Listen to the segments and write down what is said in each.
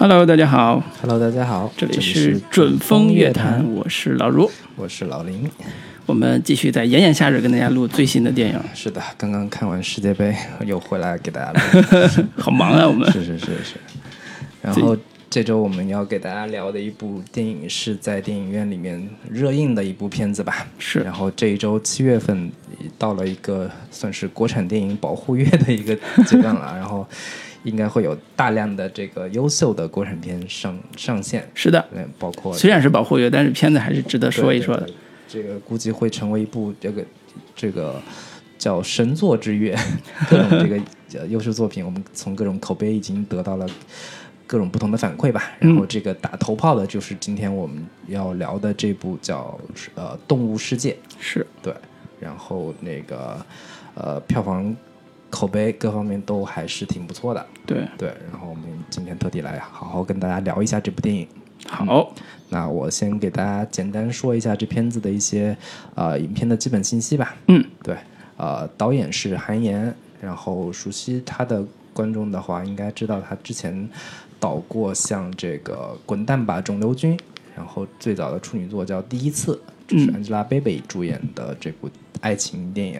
Hello，大家好，Hello，大家好，这里是是准风乐坛坛，，我是老卢。我是老林。我们继续在炎炎夏日跟大家录最新的电影，是的，刚刚看完世界杯，又回来给大家录。好忙啊，我们 是是是是。然后这周我们要给大家聊的一部电影是在电影院里面热映的一部片子吧？是然后这一周七月份到了一个算是国产电影保护月的一个阶段了，然后应该会有大量的这个优秀的国产片上上线，是的，嗯，包括虽然是保护月，但是片子还是值得说一说的。对。对对这个估计会成为一部这个这个叫神作之月，各种这个呃优秀作品，我们从各种口碑已经得到了各种不同的反馈吧。然后这个打头炮的就是今天我们要聊的这部叫呃《动物世界》，是。对，然后那个呃票房口碑各方面都还是挺不错的，对，对。然后我们今天特地来好好跟大家聊一下这部电影。好，那我先给大家简单说一下这片子的一些呃影片的基本信息吧。嗯，对，呃，导演是韩延，然后熟悉他的观众的话，应该知道他之前导过像这个《滚蛋吧，肿瘤君》，然后最早的处女作叫《第一次》，这是 Angelababy 主演的这部爱情电影。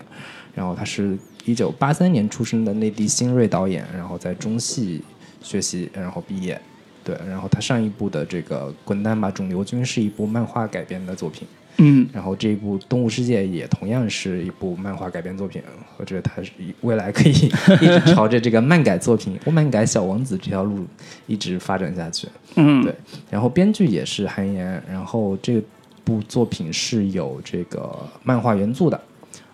然后他是一九八三年出生的内地新锐导演，然后在中戏学习，然后毕业。对，然后他上一部的这个《滚蛋吧，肿瘤君》是一部漫画改编的作品，嗯，然后这一部《动物世界》也同样是一部漫画改编作品，我觉得他是未来可以一直朝着这个漫改作品、漫改小王子这条路一直发展下去。嗯，对，然后编剧也是韩延，然后这部作品是有这个漫画原著的，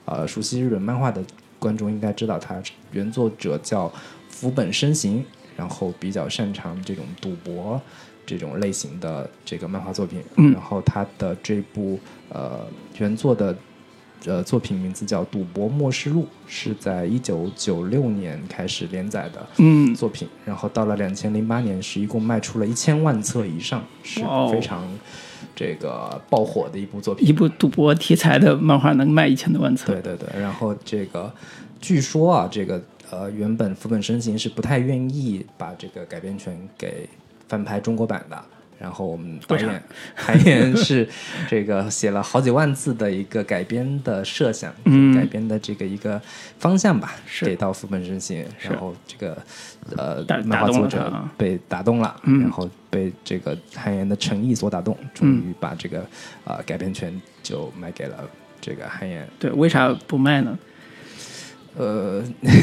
呃，熟悉日本漫画的观众应该知道，他原作者叫福本伸行，然后比较擅长这种赌博这种类型的这个漫画作品，嗯。然后他的这部呃原作的。呃，作品名字叫《赌博默示录》，是在一九九六年开始连载的，嗯，作品，然后到了两千零八年是一共卖出了一千万册以上，是非常这个爆火的一部作品。一部赌博题材的漫画能卖一千多万册，对对对，然后这个据说啊，这个呃原本福本身行是不太愿意把这个改编权给翻拍中国版的。然后我们导演韩延是这个写了好几万字的一个改编的设想，嗯。改编的这个一个方向吧，是。给到福本真心，然后这个呃漫画作者被打动了，嗯。然后被这个韩延的诚意所打动，终于把这个呃改编权就卖给了这个韩延。对，为啥不卖呢？呃，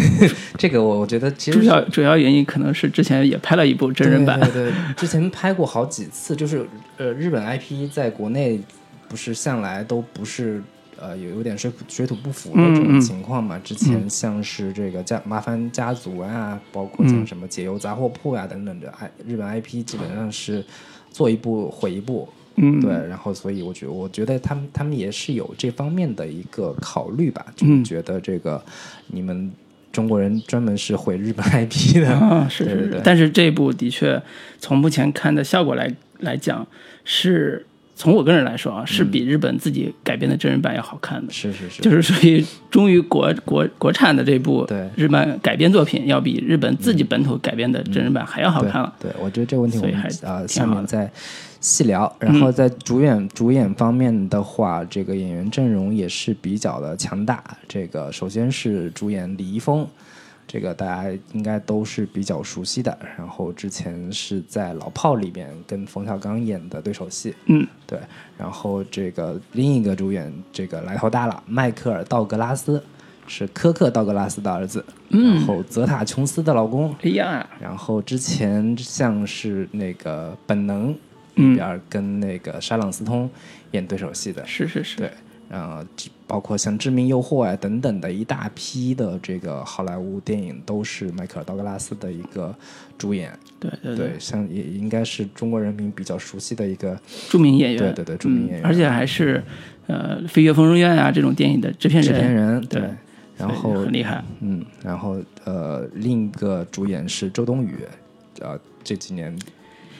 这个我我觉得其实主要主要原因可能是之前也拍了一部真人版，对对对，之前拍过好几次，就是呃，日本 IP 在国内不是向来都不是呃有有点水土水土不服的这种情况嘛。之前像是这个家麻烦家族啊，包括像什么解忧杂货铺啊等等的，I 日本 IP 基本上是做一部毁一部。嗯，对，然后所以我觉我觉得他们他们也是有这方面的一个考虑吧，就是嗯觉得这个你们中国人专门是毁日本 IP 的，啊，是是是但是这部的确从目前看的效果来来讲，是从我个人来说啊，是比日本自己改编的真人版要好看的。是是是，就是属于终于国国国产的这部对日漫改编作品，要比日本自己本土改编的真人版还要好看了。对。对，我觉得这个问题我们还呃挺好的下面再细聊。然后在主演、主演方面的话，这个演员阵容也是比较的强大。这个首先是主演李易峰。这个大家应该都是比较熟悉的，然后之前是在《老炮》里边跟冯小刚演的对手戏，嗯，对。然后这个另一个主演，这个来头大了，迈克尔·道格拉斯是科克·道格拉斯的儿子，嗯然后泽塔·琼斯的老公，哎呀，然后之前像是那个《本能》里嗯，边跟那个沙朗斯通演对手戏的，是是是，对，然后，包括像《致命诱惑》啊等等的一大批的这个好莱坞电影都是迈克尔·道格拉斯的一个主演，对对对，像也应该是中国人民比较熟悉的一个，著名演员，对对对著名演员嗯而且还是呃《飞越疯人院》啊这种电影的制片人制，片人，对然后很厉害。嗯，然后呃，另一个主演是周冬雨，呃，这几年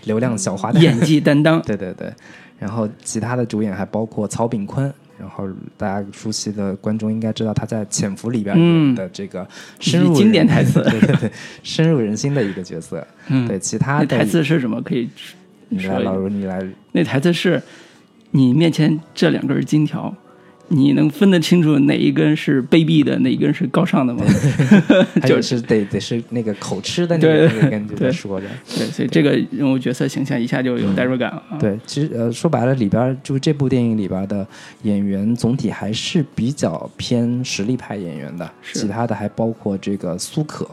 流量小花旦，演技担当，对对对，然后其他的主演还包括曹炳坤，然后大家熟悉的观众应该知道他在《潜伏》里边的这个深入人经典台词。对对对，深入人心的一个角色。嗯。对，其他的台词是什么？可以你来，老卢你来，那台词是：你面前这两根金条，你能分得清楚哪一根是卑鄙的，哪一根是高尚的吗？就是得得是那个口吃的那个对那个跟就在对说着。对，所以这个人物角色形象一下就有代入感了啊。对，其实呃说白了，里边就是这部电影里边的演员总体还是比较偏实力派演员的，是其他的还包括这个苏可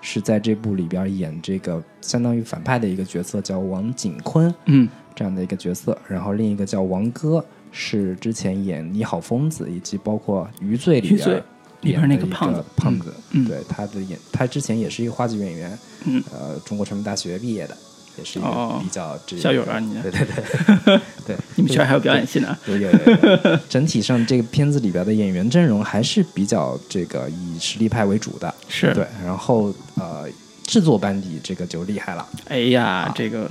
是在这部里边演这个相当于反派的一个角色，叫王景坤嗯这样的一个角色，然后另一个叫王歌。是之前演《你好，疯子》以及包括《余罪》里边那个胖子。胖子，嗯。对他的演，他之前也是一个话剧演员，嗯，呃，中国传媒大学毕业的，也是一个哦比较这个校友啊你。对对对。对，你们学校还有表演系呢。有有有有，整体上这个片子里边的演员阵容还是比较这个以实力派为主的，是。对，然后呃，制作班底这个就厉害了，哎呀，这个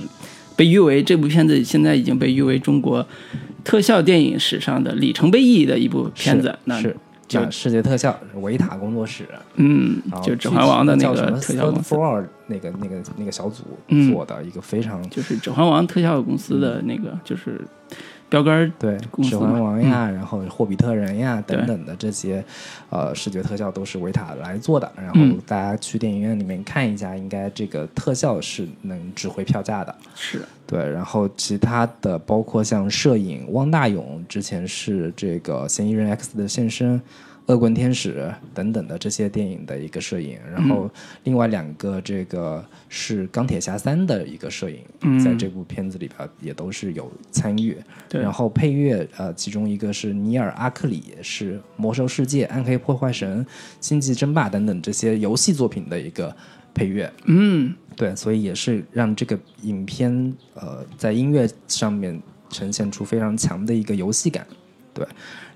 被誉为这部片子现在已经被誉为中国特效电影史上的里程碑意义的一部片子是。那是就那世界特效维塔工作室，嗯就《指环王》的那个特效公司，Floor 那个那个那个小组嗯做的一个非常就是《指环王》特效公司的那个就是标杆。对，指环王呀，然后霍比特人呀对等等的这些，呃，视觉特效都是维塔来做的。然后嗯大家去电影院里面看一下，应该这个特效是能值回票价的。是，对，然后其他的包括像摄影，汪大勇之前是这个《嫌疑人 X 的现身》。恶棍天使等等的这些电影的一个摄影，然后另外两个这个是钢铁侠三的一个摄影，嗯在这部片子里边也都是有参与。对然后配乐呃，其中一个是尼尔·阿克里，是《魔兽世界》《暗黑破坏神》《星际争霸》等等这些游戏作品的一个配乐。嗯，对，所以也是让这个影片呃在音乐上面呈现出非常强的一个游戏感。对，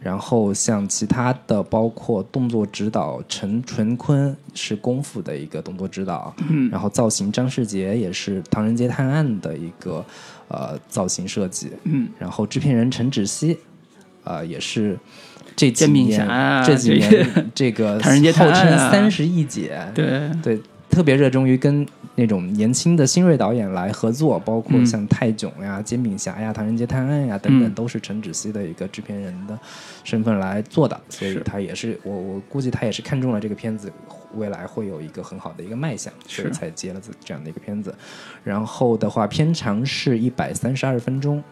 然后像其他的，包括动作指导陈纯坤是功夫的一个动作指导，嗯，然后造型张世杰也是《唐人街探案》的一个呃造型设计，嗯，然后制片人陈芷溪，呃也是这几年、啊这几年这个 唐人街探号称案啊三十亿姐，对，对，特别热衷于跟那种年轻的新锐导演来合作，包括嗯像泰囧呀、煎饼侠呀、唐人街探案呀等等，嗯都是陈芷溪的一个制片人的身份来做的，所以他也是我我估计他也是看中了这个片子未来会有一个很好的一个卖相，所以才接了这这样的一个片子。然后的话，片长是一百三十二分钟。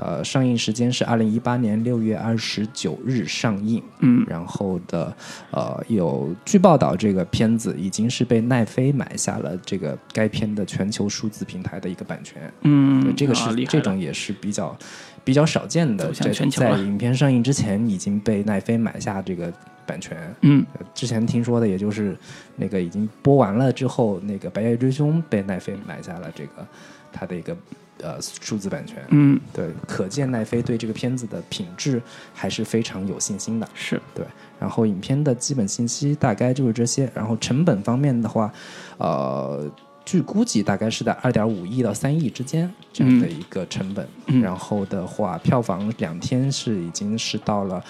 呃，上映时间是二零一八年六月二十九日上映，嗯，然后的呃，有据报道，这个片子已经是被奈飞买下了这个该片的全球数字平台的一个版权。嗯，这个是、这种也是比较比较少见的，在在影片上映之前已经被奈飞买下这个版权。嗯，呃之前听说的也就是那个已经播完了之后，那个《白夜追凶》被奈飞买下了这个它的一个呃数字版权。嗯，对，可见奈飞对这个片子的品质还是非常有信心的。是，对，然后影片的基本信息大概就是这些。然后成本方面的话，呃，据估计大概是在二点五亿到三亿之间这样的一个成本。嗯然后的话，票房两天是已经是到了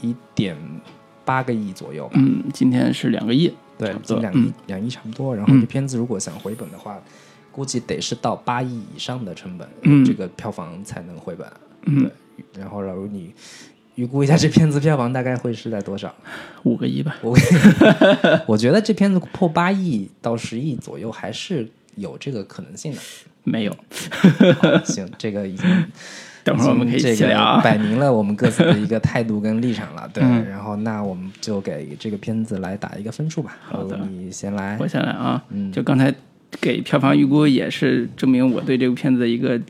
一点八个亿左右吧。嗯，今天是两个亿，对两亿、嗯两亿差不多。然后嗯这片子如果想回本的话，估计得是到八亿以上的成本，嗯这个票房才能回本。嗯对，然后老如你预估一下这片子票房大概会是在多少？五个亿吧。我 我觉得这片子破八亿到十亿左右还是有这个可能性的。没有，好行，这个已经 等会儿我们可以一这个起聊啊。摆明了我们各自的一个态度跟立场了。对，嗯然后那我们就给这个片子来打一个分数吧。好的你先来我。先来啊，嗯就刚才给票房预估也是证明我对这部片子的一个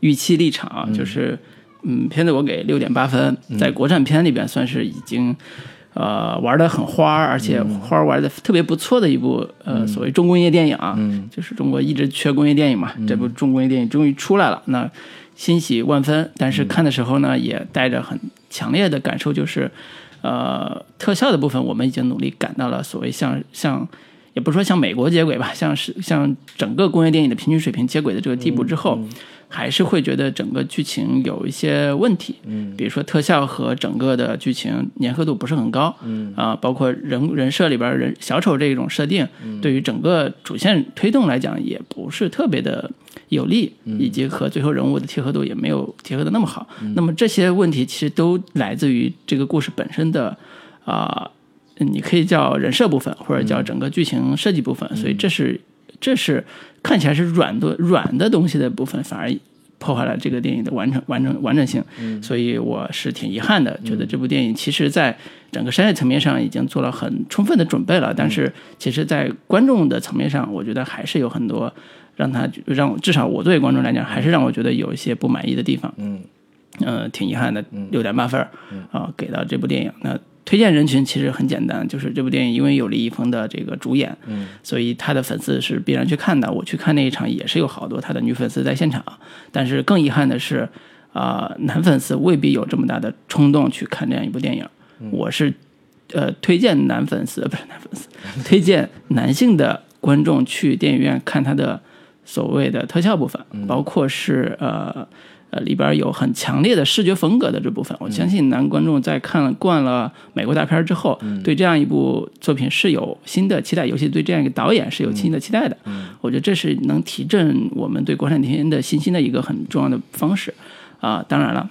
预期立场啊，就是嗯，片子我给六点八分，嗯。在国产片里边算是已经。呃，玩的很花，而且花玩的特别不错的一部呃，所谓重工业电影啊，嗯。就是中国一直缺工业电影嘛，这部重工业电影终于出来了，那欣喜万分。但是看的时候呢，也带着很强烈的感受，就是呃，特效的部分我们已经努力赶到了所谓像像，也不是说像美国接轨吧，像是像整个工业电影的平均水平接轨的这个地步之后，还是会觉得整个剧情有一些问题，嗯，比如说特效和整个的剧情粘合度不是很高，嗯。啊，包括人人设里边人小丑这种设定，对于整个主线推动来讲也不是特别的有利，以及和最后人物的贴合度也没有贴合的那么好。那么这些问题其实都来自于这个故事本身的啊、你可以叫人设部分，或者叫整个剧情设计部分，所以这是这是看起来是软的软的东西的部分，反而破坏了这个电影的完整完整完整性。所以我是挺遗憾的，觉得这部电影其实在整个商业层面上已经做了很充分的准备了，但是其实在观众的层面上，我觉得还是有很多让他让至少我作为观众来讲，还是让我觉得有一些不满意的地方。嗯。呃，挺遗憾的，六点八分儿啊、给到这部电影。那推荐人群其实很简单，就是这部电影因为有李易峰的这个主演，嗯，所以他的粉丝是必然去看的。我去看那一场也是有好多他的女粉丝在现场，但是更遗憾的是，啊、男粉丝未必有这么大的冲动去看这样一部电影。我是呃推荐男粉丝，呃不是男粉丝，推荐男性的观众去电影院看他的所谓的特效部分，包括是呃呃里边有很强烈的视觉风格的这部分。我相信男观众在看惯了美国大片之后，对这样一部作品是有新的期待，尤其对这样一个导演是有新的期待的。我觉得这是能提振我们对国产电影的信心的一个很重要的方式啊、当然了。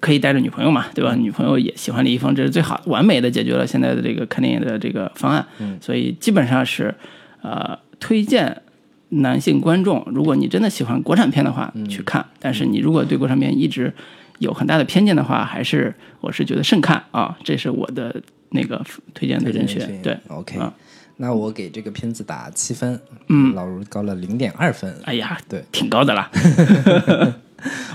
可以带着女朋友嘛，对吧？女朋友也喜欢李易峰，这是最好完美的解决了现在的这个看电影的这个方案。所以基本上是，呃，推荐男性观众，如果你真的喜欢国产片的话，去看。但是你如果对国产片一直有很大的偏见的话，还是我是觉得慎看啊。这是我的那个推荐的人选。对，，OK，、啊那我给这个片子打七分，嗯老卢高了零点二分。哎呀，对，挺高的啦。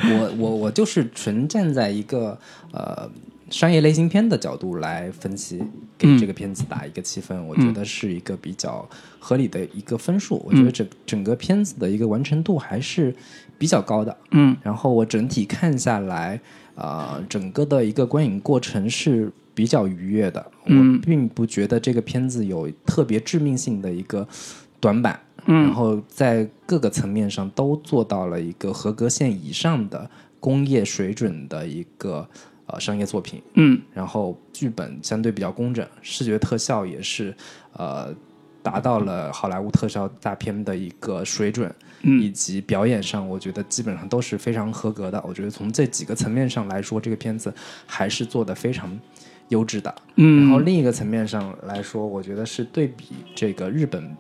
我我我就是纯站在一个呃商业类型片的角度来分析，给这个片子打一个七分，我觉得是一个比较合理的一个分数。我觉得整整个片子的一个完成度还是比较高的。嗯然后我整体看下来，啊，整个的一个观影过程是比较愉悦的。嗯我并不觉得这个片子有特别致命性的一个短板。嗯然后在各个层面上都做到了一个合格线以上的工业水准的一个呃商业作品。嗯然后剧本相对比较工整，视觉特效也是呃达到了好莱坞特效大片的一个水准，嗯以及表演上，我觉得基本上都是非常合格的。我觉得从这几个层面上来说，这个片子还是做的非常优质的。嗯然后嗯另一个层面上来说，我觉得是对比这个日本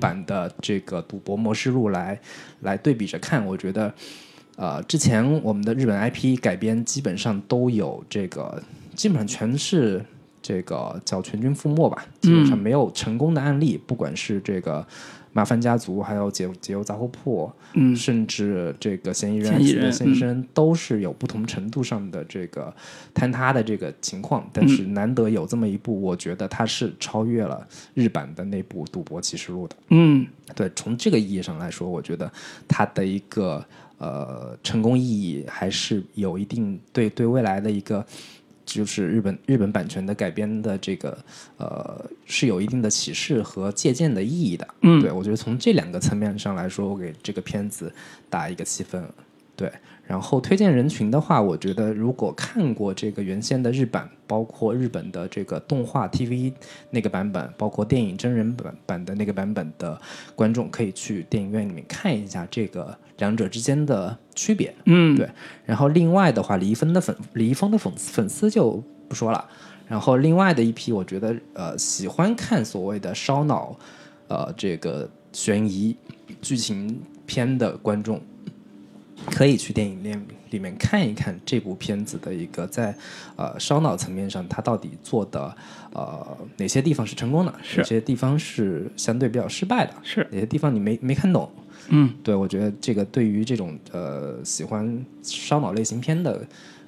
版的这个《赌博模式录》来来对比着看，我觉得，呃，之前我们的日本 IP 改编基本上都有这个，基本上全是这个叫全军覆没吧，基本上没有成功的案例，不管是这个。麻烦家族，还有解解忧杂货铺，嗯甚至这个嫌疑人的现身，都是有不同程度上的这个坍塌的这个情况。但嗯是难得有这么一部，我觉得它是超越了日版的那部《赌博启示录》的。嗯对，从这个意义上来说，我觉得它的一个呃成功意义还是有一定对对未来的一个。就是日本日本版权的改编的这个呃是有一定的启示和借鉴的意义的，嗯对我觉得从这两个层面上来说，我给这个片子打一个七分，对。然后推荐人群的话，我觉得如果看过这个原先的日版，包括日本的这个动画 TV 那个版本，包括电影真人版版的那个版本的观众，可以去电影院里面看一下这个两者之间的区别。嗯，对然后另外的话，李易峰的粉李易峰的粉粉丝就不说了。然后另外的一批，我觉得呃喜欢看所谓的烧脑，呃这个悬疑剧情片的观众，可以去电影院里面看一看这部片子的一个在呃烧脑层面上，它到底做的呃哪些地方是成功的，是哪些地方是相对比较失败的，是哪些地方你没没看懂。嗯对，我觉得这个对于这种呃喜欢烧脑类型片的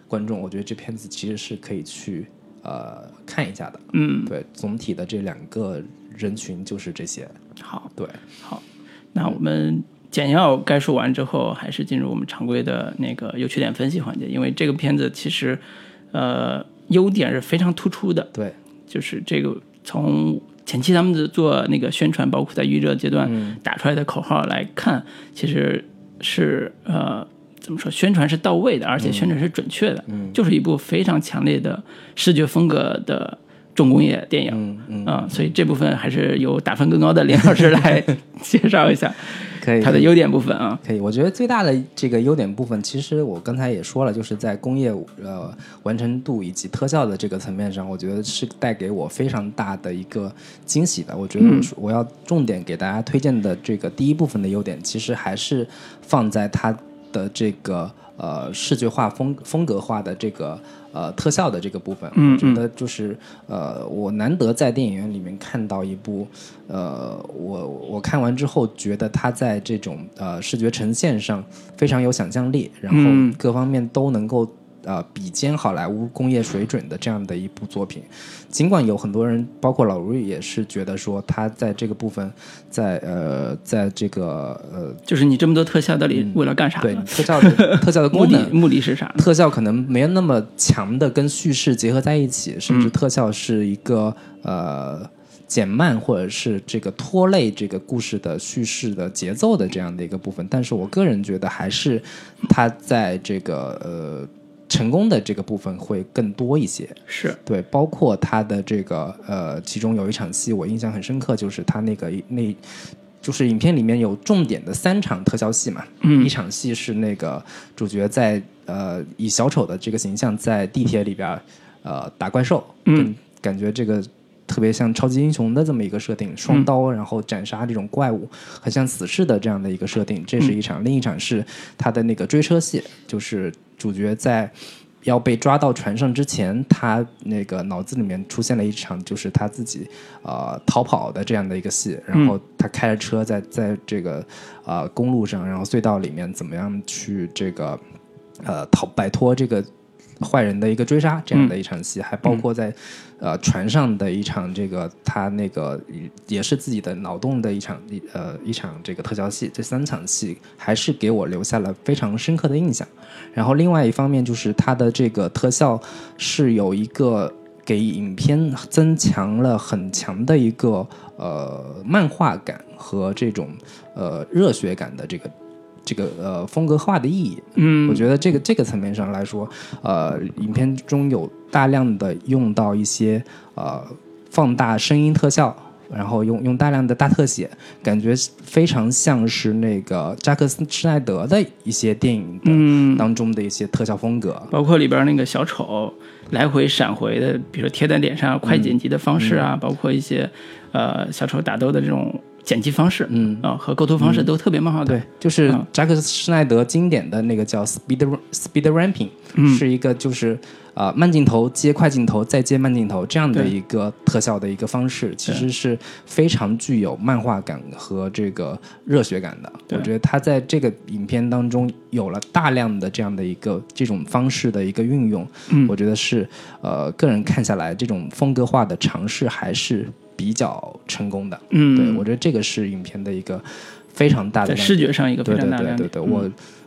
观众，我觉得这片子其实是可以去呃看一下的。嗯，对，总体的这两个人群就是这些。好。对，好那我们简要概述完之后，还是进入我们常规的那个优缺点分析环节。因为这个片子其实，呃，优点是非常突出的，对，就是这个从前期他们的做那个宣传，包括在预热阶段嗯。打出来的口号来看，其实是呃怎么说，宣传是到位的，而且宣传是准确的，嗯。就是一部非常强烈的视觉风格的重工业电影。嗯嗯，啊、所以这部分还是由打分更高的林老师来 介绍一下可以。它的优点部分啊。可以，我觉得最大的这个优点部分，其实我刚才也说了，就是在工业呃完成度以及特效的这个层面上，我觉得是带给我非常大的一个惊喜的。我觉得我我要重点给大家推荐的这个第一部分的优点，其实还是放在它的这个呃视觉化风风格化的这个呃特效的这个部分。嗯我觉得就是呃我难得在电影院里面看到一部呃我我看完之后觉得它在这种呃视觉呈现上非常有想象力，然后嗯各方面都能够。呃，比肩好莱坞工业水准的这样的一部作品，尽管有很多人，包括老瑞也是觉得说他在这个部分在，呃，在这个呃，就是你这么多特效到底为了干啥对？特效的特效的目的功能，目的是啥？特效可能没有那么强的跟叙事结合在一起，甚嗯至特效是一个、呃减慢或者是这个拖累这个故事的叙事的节奏的这样的一个部分。但是我个人觉得还是他在这个呃成功的这个部分会更多一些。是对，包括他的这个呃，其中有一场戏我印象很深刻，就是他那个那，就是影片里面有重点的三场特效戏嘛。嗯一场戏是那个主角在呃以小丑的这个形象在地铁里边呃打怪兽，嗯，感觉这个。特别像超级英雄的这么一个设定，双刀，然后斩杀这种怪物，很像死侍的这样的一个设定。这是一场，另一场是他的那个追车戏，就是主角在要被抓到船上之前，他那个脑子里面出现了一场，就是他自己呃逃跑的这样的一个戏，然后他开着车在在这个呃公路上，然后隧道里面怎么样去这个呃逃摆脱这个坏人的一个追杀这样的一场戏，还包括在呃船上的一场这个他那个也是自己的脑洞的一场一呃一场这个特效戏，这三场戏还是给我留下了非常深刻的印象。然后另外一方面就是它的这个特效是有一个给影片增强了很强的一个呃漫画感和这种呃热血感的这个这个呃风格化的意义。嗯我觉得这个这个层面上来说，呃，影片中有大量的用到一些呃放大声音特效，然后用用大量的大特写，感觉非常像是那个扎克斯施耐德的一些电影的嗯，当中的一些特效风格。包括里边那个小丑来回闪回的，比如说贴在脸上快剪辑的方式啊，包括一些呃小丑打斗的这种剪辑方式，嗯。啊、和构图方式都特别漫画感。对，就是嗯扎克施耐德经典的那个叫 speed speed ramping，、是嗯一个就是呃慢镜头接快镜头再接慢镜头这样的一个特效的一个方式，其实是非常具有漫画感和这个热血感的。我觉得他在这个影片当中有了大量的这样的一个这种方式的一个运用，嗯。我觉得是呃个人看下来这种风格化的尝试还是比较成功的。嗯，对我觉得这个是影片的一个非常大的在视觉上一个非对对常大的亮点。对对对，嗯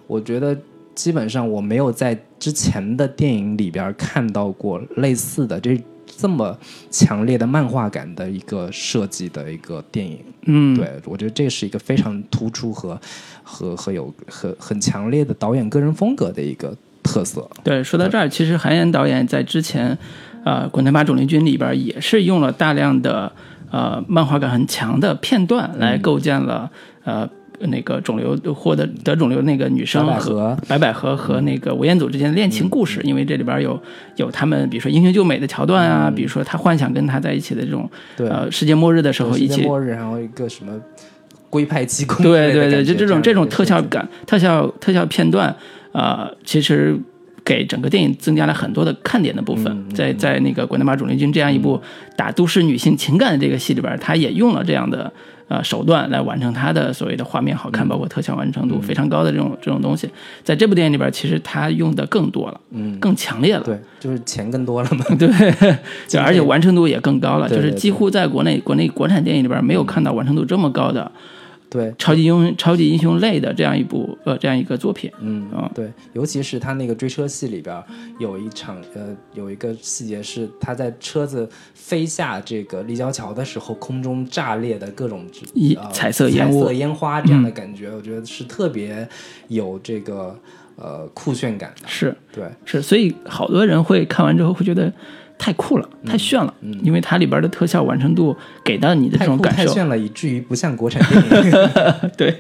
我我觉得基本上我没有在之前的电影里边看到过类似的这这么强烈的漫画感的一个设计的一个电影。嗯，对我觉得这是一个非常突出和和和有很很强烈的导演个人风格的一个特色。对，说到这儿，其实韩延导演在之前，呃，《滚蛋吧肿瘤君》里边也是用了大量的呃漫画感很强的片段来嗯。构建了、呃那个肿瘤获得得肿瘤那个女生白百和合白百合和那个吴彦祖之间的恋情故事，因为这里边有有他们比如说英雄救美的桥段啊，比如说他幻想跟他在一起的这种对，呃世界末日的时候世一起界末日，然后一个什么龟派气功对对对，就这种这种特效感、特效特效片段，呃，其实给整个电影增加了很多的看点的部分。在在那个《滚蛋吧主力军》这样一部打都市女性情感的这个戏里边，他也用了这样的呃手段来完成他的所谓的画面好看，包括特效完成度非常高的这种这种东西。在这部电影里边，其实他用的更多了，嗯，更强烈了。对，就是钱更多了嘛。对，就而且完成度也更高了，就是几乎在国内国内国产电影里边没有看到完成度这么高的对，超级英超级英雄类的这样一部呃这样一个作品。嗯啊对，尤其是他那个追车戏里边儿有一场呃有一个细节是他在车子飞下这个立交桥的时候，空中炸裂的各种一呃彩色烟雾彩色烟花这样的感觉，我觉得是特别有这个呃酷炫感的。是对，是，所以好多人会看完之后会觉得太酷了，太炫了，因为它里边的特效完成度给到你的这种感受，太炫了，以至于不像国产电影。对，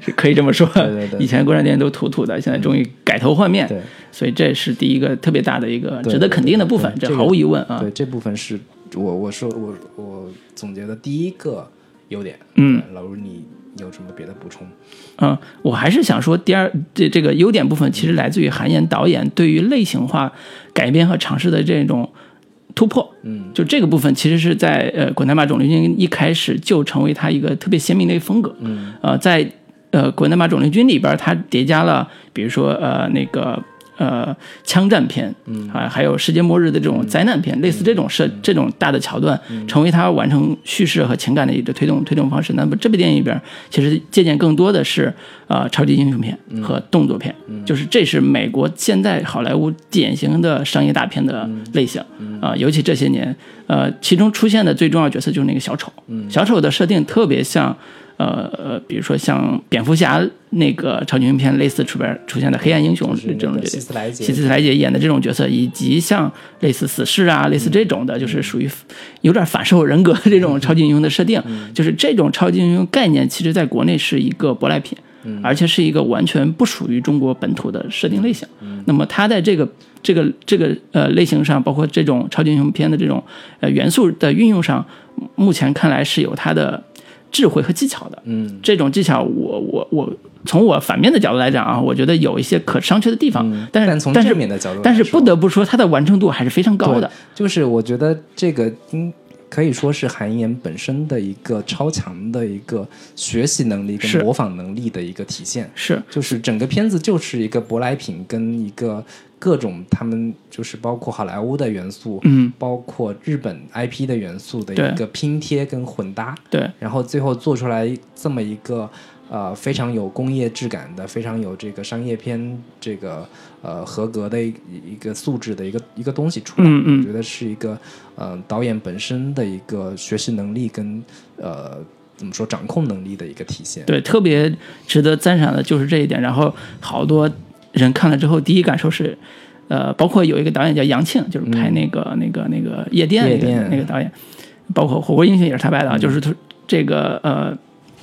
是可以这么说。对对对以前国产电影都土土的，现在终于改头换面，对所以这是第一个特别大的一个值得肯定的部分，这毫无疑问啊。对，这部分是我我说我我总结的第一个优点。嗯，老卢你有什么别的补充？嗯，我还是想说，第二这这个优点部分其实来自于韩延导演对于类型化改编和尝试的这种突破。嗯，就这个部分其实是在呃《滚蛋吧肿瘤君》一开始就成为他一个特别鲜明的一个风格。嗯，呃，在呃《滚蛋吧肿瘤君》里边，它叠加了比如说呃那个。呃，枪战片，嗯，啊，还有世界末日的这种灾难片，类似这种设这种大的桥段，成为他完成叙事和情感的一个推动推动方式。那么这部电影里边，其实借鉴更多的是呃超级英雄片和动作片，就是这是美国现在好莱坞典型的商业大片的类型啊、尤其这些年，呃，其中出现的最重要角色就是那个小丑，小丑的设定特别像。呃呃，比如说像蝙蝠侠那个超级英雄片类似出边出现的黑暗英雄是这种角色，希斯莱杰。希斯莱杰演的这种角色，以及像类似死侍啊，类似这种的，就是属于有点反社会人格的这种超级英雄的设定，就是这种超级英雄概念，其实在国内是一个舶来品，而且是一个完全不属于中国本土的设定类型。那么它在这个这个这个呃类型上，包括这种超级英雄片的这种呃元素的运用上，目前看来是有它的智慧和技巧的。嗯这种技巧我，我我从我反面的角度来讲啊，我觉得有一些可商榷的地方，但是嗯但是正面的角度来但是不得不说，它的完成度还是非常高的。就是我觉得这个应可以说是韩延本身的一个超强的一个学习能力跟模仿能力的一个体现。是就是整个片子就是一个舶来品跟一个各种他们就是包括好莱坞的元素，嗯，包括日本 IP 的元素的一个拼贴跟混搭，对，然后最后做出来这么一个呃非常有工业质感的、非常有这个商业片这个呃合格的一一个素质的一个一个东西出来，嗯嗯我觉得是一个呃导演本身的一个学习能力跟呃怎么说掌控能力的一个体现。对，特别值得赞赏的就是这一点。然后好多人看了之后，第一感受是，呃，包括有一个导演叫杨庆，就是拍那个、那个那个夜店那个店那个导演，包括《火锅英雄》也是他拍的啊，就是他这个呃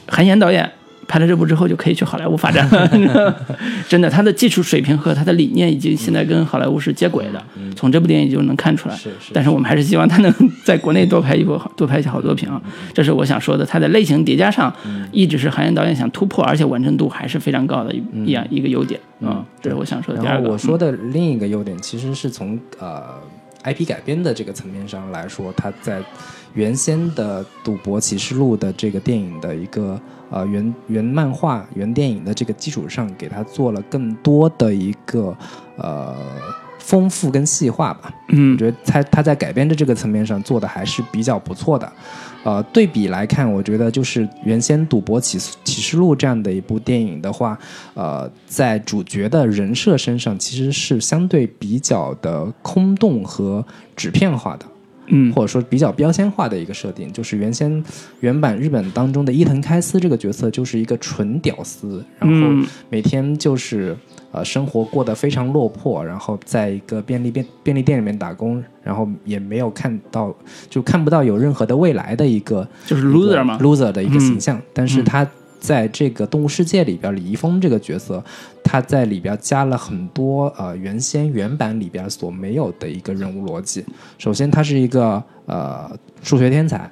韩延导演。拍了这部之后，就可以去好莱坞发展了。真的，他的技术水平和他的理念已经现在跟好莱坞是接轨的。从这部电影就能看出来。是是但是我们还是希望他能在国内多拍一部，多拍一些好作品啊。这是我想说的。他的类型叠加上，一直是韩延导演想突破，而且完成度还是非常高的一一样一个优点啊。这是我想说的第二个。然后我说的另一个优点，其实是从呃 IP 改编的这个层面上来说，它在原先的《赌博启示录》的这个电影的一个呃原原漫画、原电影的这个基础上，给它做了更多的一个呃丰富跟细化吧。嗯我觉得他他在改编的这个层面上做的还是比较不错的。呃，对比来看，我觉得就是原先《赌博启启示录》这样的一部电影的话，呃，在主角的人设身上其实是相对比较的空洞和纸片化的。嗯。或者说比较标签化的一个设定，就是原先原版日本当中的伊藤开司这个角色就是一个纯屌丝，然后嗯每天就是呃生活过得非常落魄，然后在一个便利便便利店里面打工，然后也没有看到就看不到有任何的未来的一个就是 loser 嘛。loser 的一个形象，但是他在这个动物世界里边，李易峰这个角色，他在里边加了很多呃原先原版里边所没有的一个人物逻辑。首先，他是一个呃数学天才，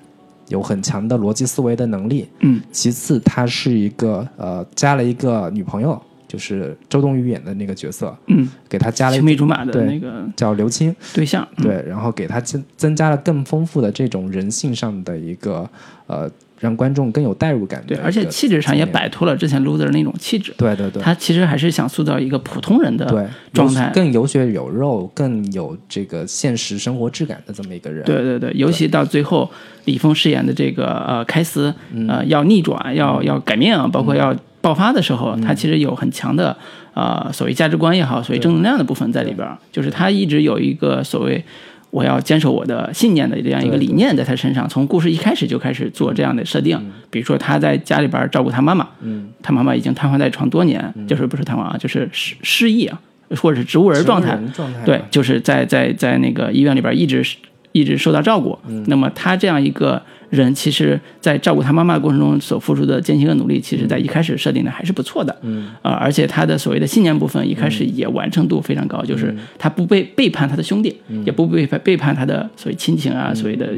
有很强的逻辑思维的能力。嗯其次，他是一个呃加了一个女朋友，就是周冬雨演的那个角色，嗯，给他加了一青梅竹马的那个叫刘青。对象。嗯对，然后给他增增加了更丰富的这种人性上的一个呃让观众更有代入感对，而且气质上也摆脱了之前 loser 那种气质，对对对。他其实还是想塑造一个普通人的对状态更有血有肉，更有这个现实生活质感的这么一个人。对对对，尤其到最后，李峰饰演的这个呃开司，呃要逆转，要要改命，包括要爆发的时候，他其实有很强的呃所谓价值观也好，所谓正能量的部分在里边儿，就是他一直有一个所谓。我要坚守我的信念的这样一个理念在他身上，从故事一开始就开始做这样的设定。比如说他在家里边照顾他妈妈，嗯，他妈妈已经瘫痪在床多年，就是不是瘫痪啊，就是失失忆啊，或者是植物人状态，植物人状态对，就是在在在那个医院里边一直一直受到照顾。那么他这样一个人，其实在照顾他妈妈的过程中所付出的艰辛和努力，其实在一开始设定的还是不错的。嗯，啊、而且他的所谓的信念部分一开始也完成度非常高，就是他不背背叛他的兄弟，也不背叛背叛他的所谓亲情啊，所谓的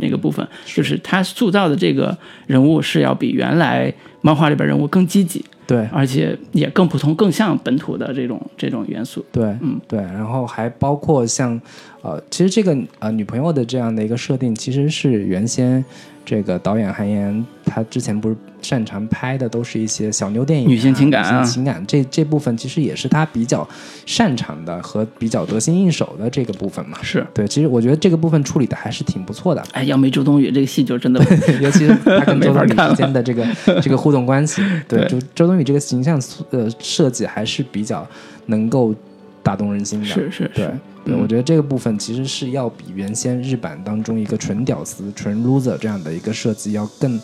那个部分，就是他塑造的这个人物是要比原来漫画里边人物更积极，对而且也更普通、更像本土的这种这种元素。对，嗯，对，然后还包括像，呃，其实这个呃女朋友的这样的一个设定，其实是原先这个导演韩延他之前不是擅长拍的都是一些小妞电影啊、女性情感啊。女性情感这这部分其实也是他比较擅长的和比较得心应手的这个部分嘛。是，对，其实我觉得这个部分处理的还是挺不错的，哎，要没周冬雨这个戏就真的 尤其是他跟周冬雨之间的这个这个互动关系，对，对。周周冬雨这个形象呃设计还是比较能够打动人心的，是是对是，对，嗯我觉得这个部分其实是要比原先日版当中一个纯屌丝、纯 loser 这样的一个设计要更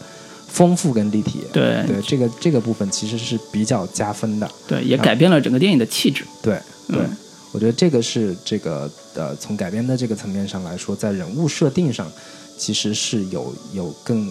丰富、跟立体。对对，这个这个部分其实是比较加分的。对，也改变了整个电影的气质。对对，嗯我觉得这个是这个呃，从改编的这个层面上来说，在人物设定上其实是有有更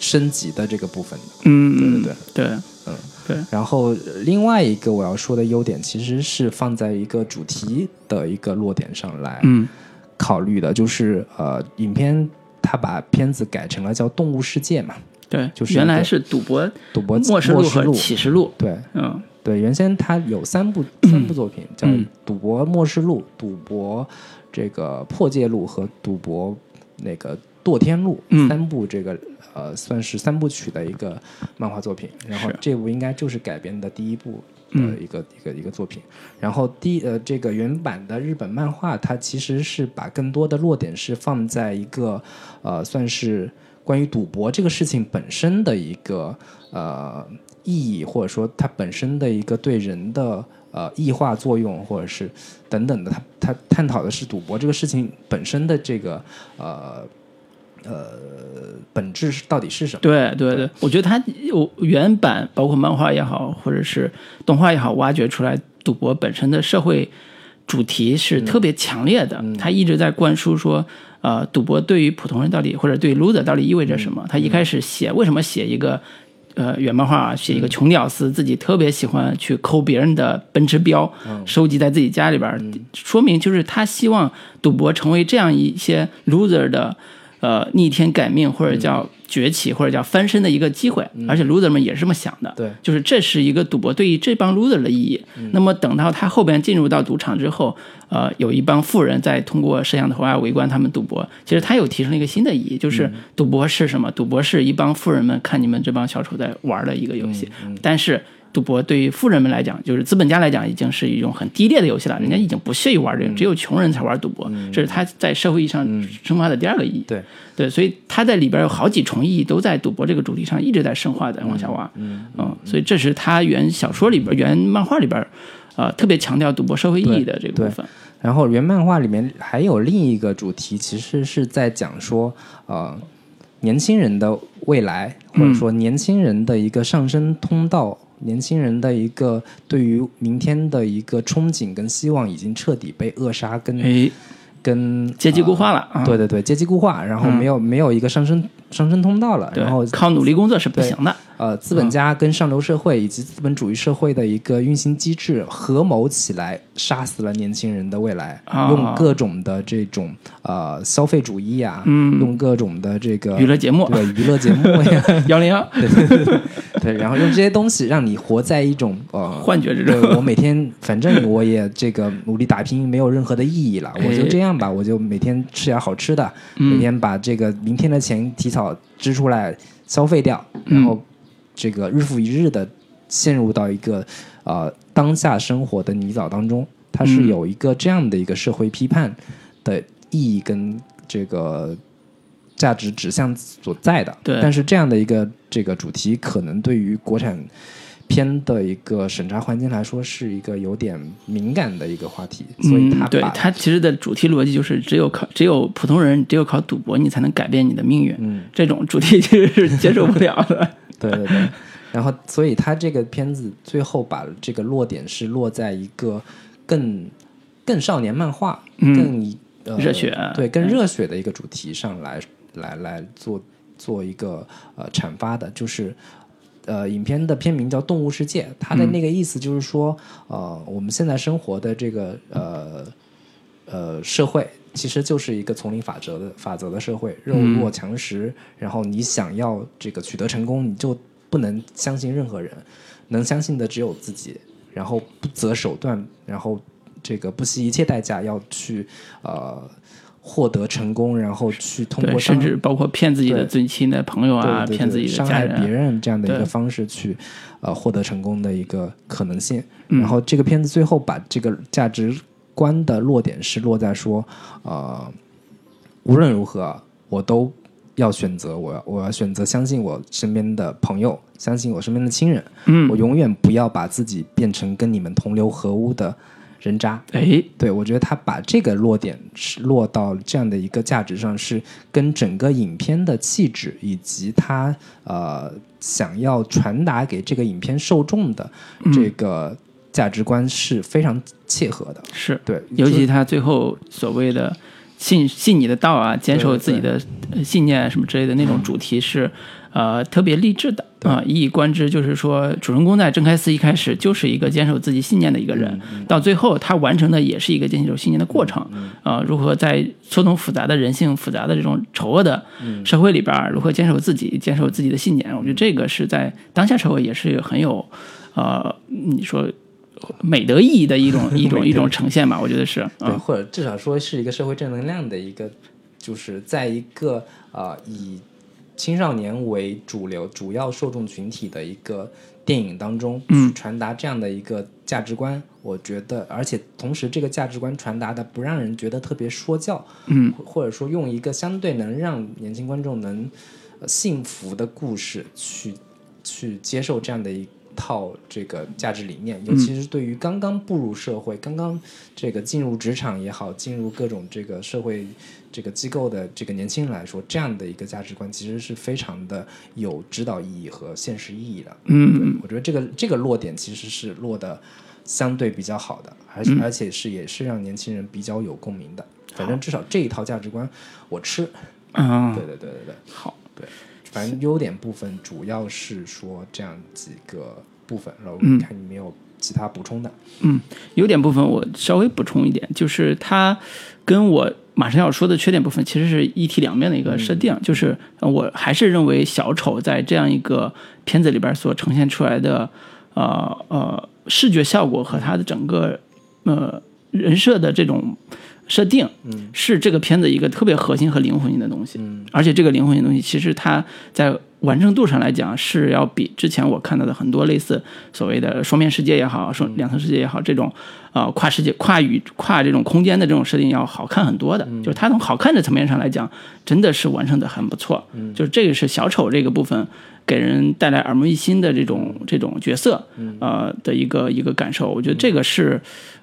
升级的这个部分。的。嗯，对对对。对嗯。对。然后呃另外一个我要说的优点，其实是放在一个主题的一个落点上来嗯。考虑的，就是呃，影片它把片子改成了叫《动物世界》嘛，对，就是原来是赌博赌博末世录和启示录。对。嗯。对，原先它有三部 三部作品，叫《嗯赌博末世录》、《赌博这个破戒录》和《赌博那个堕天录》嗯三部这个呃算是三部曲的一个漫画作品。然后这部应该就是改编的第一部的嗯一个、一个一个作品。然后第呃这个原版的日本漫画，它其实是把更多的落点是放在一个呃算是关于赌博这个事情本身的一个呃意义，或者说它本身的一个对人的呃异化作用，或者是等等的，它它探讨的是赌博这个事情本身的这个呃呃本质是到底是什么？对对对，我觉得他有原版，包括漫画也好，或者是动画也好，挖掘出来赌博本身的社会主题是特别强烈的。他一直在灌输说，呃，赌博对于普通人到底或者对 loser 到底意味着什么？他一开始写为什么写一个。呃，原漫画啊，写一个穷屌丝，自己特别喜欢去抠别人的奔驰标，收集在自己家里边儿，说明就是他希望赌博成为这样一些 loser 的呃逆天改命或者叫崛起或者叫翻身的一个机会，而且 loser 们也是这么想的，对就是这是一个赌博对于这帮 loser 的意义。那么等到他后边进入到赌场之后，呃，有一帮富人在通过摄像头啊围观他们赌博，其实他又提升了一个新的意义，就是赌博是什么？赌博是一帮富人们看你们这帮小丑在玩的一个游戏，但是。赌博对于富人们来讲，就是资本家来讲，已经是一种很低劣的游戏了。人家已经不屑于玩这个，只有穷人才玩赌博，这是他在社会意义上生发的第二个意义。对对，所以他在里边有好几重意义都在赌博这个主题上一直在深化，在往下挖。嗯所以这是他原小说里边、原漫画里边，呃，特别强调赌博社会意义的这个部分。然后原漫画里面还有另一个主题，其实是在讲说，呃，年轻人的未来，或者说年轻人的一个上升通道，年轻人的一个对于明天的一个憧憬跟希望，已经彻底被扼杀跟哎，跟阶级固化了。对对对，阶级固化，然后没有、没有一个上升上升通道了，然后靠努力工作是不行的。呃，资本家跟上流社会以及资本主义社会的一个运行机制合谋起来，杀死了年轻人的未来，啊。用各种的这种呃消费主义啊，嗯。用各种的这个娱乐节目。对娱乐节目。呀，幺零幺。对，然后用这些东西让你活在一种呃幻觉之中对我每天反正我也这个努力打拼没有任何的意义了，我就哎这样吧，我就每天吃点好吃的，嗯每天把这个明天的钱提早支出来，消费掉，然后这个日复一日的陷入到一个呃当下生活的泥沼当中，它是嗯有一个这样的一个社会批判的意义跟这个价值指向所在的。对但是这样的一个这个主题，可能对于国产片的一个审查环境来说，是一个有点敏感的一个话题，所以他嗯、对把它其实的主题逻辑就是只有靠只有普通人只有靠赌博你才能改变你的命运，嗯，这种主题其实是接受不了的。对对对，然后所以他这个片子最后把这个落点是落在一个更更少年漫画、嗯更呃热血对更热血的一个主题上来来来做做一个呃阐发的，就是。呃，影片的片名叫《动物世界》，它的那个意思就是说，呃，我们现在生活的这个呃呃社会，其实就是一个丛林法则的法则的社会，肉弱强食。然后你想要这个取得成功，你就不能相信任何人，能相信的只有自己。然后不择手段，然后这个不惜一切代价要去呃获得成功，然后去通，过甚至包括骗自己的最亲的朋友啊，对对对骗自己的伤害，别人这样的一个方式去呃获得成功的一个可能性。嗯。然后这个片子最后把这个价值观的落点是落在说，呃，无论如何我都要选择，我要我要选择相信我身边的朋友，相信我身边的亲人，嗯。我，永远不要把自己变成跟你们同流合污的人渣。哎，对，我觉得他把这个落点是落到这样的一个价值上，是跟整个影片的气质以及他呃想要传达给这个影片受众的这个价值观是非常切合的。是，对，尤其他最后所谓的信信你的道啊，坚守自己的呃信念什么之类的那种主题是，呃，特别励志的啊、一以贯之。就是说，主人公在郑开司一开始就是一个坚守自己信念的一个人，到最后他完成的也是一个坚守信念的过程。啊、如何在错综复杂的人性、复杂的这种丑恶的社会里边儿，如何坚守自己、坚守自己的信念？我觉得这个是在当下社会也是很有，呃，你说。美德意义的一种 一种一种呈现吧，我觉得是，或者至少说是一个社会正能量的一个，就是在一个呃以青少年为主流主要受众群体的一个电影当中，嗯。去传达这样的一个价值观，我觉得，而且同时这个价值观传达的不让人觉得特别说教，嗯，或者说用一个相对能让年轻观众能、呃信服的故事去去接受这样的一套这个价值理念，尤其是对于刚刚步入社会、刚刚这个进入职场也好，进入各种这个社会这个机构的这个年轻人来说，这样的一个价值观其实是非常的有指导意义和现实意义的。嗯，我觉得这个这个落点其实是落的相对比较好的，而且、而且是也是让年轻人比较有共鸣的。反正至少这一套价值观我吃。啊，对对对对对，好，对，反正优点部分主要是说这样几个部分，然后嗯看你没有其他补充的。嗯优点部分我稍微补充一点，就是它跟我马上要说的缺点部分其实是一体两面的一个设定，就是呃我还是认为小丑在这样一个片子里边所呈现出来的呃呃视觉效果和他的整个呃人设的这种设定，嗯是这个片子一个特别核心和灵魂性的东西。嗯而且这个灵魂性的东西，其实它在完成度上来讲，是要比之前我看到的很多类似所谓的双面世界也好，双两层世界也好，这种呃跨世界、跨宇、跨这种空间的这种设定要好看很多的。就是它从好看的层面上来讲，真的是完成的很不错。就是这个是小丑这个部分给人带来耳目一新的这种这种角色，呃的一个一个感受。我觉得这个是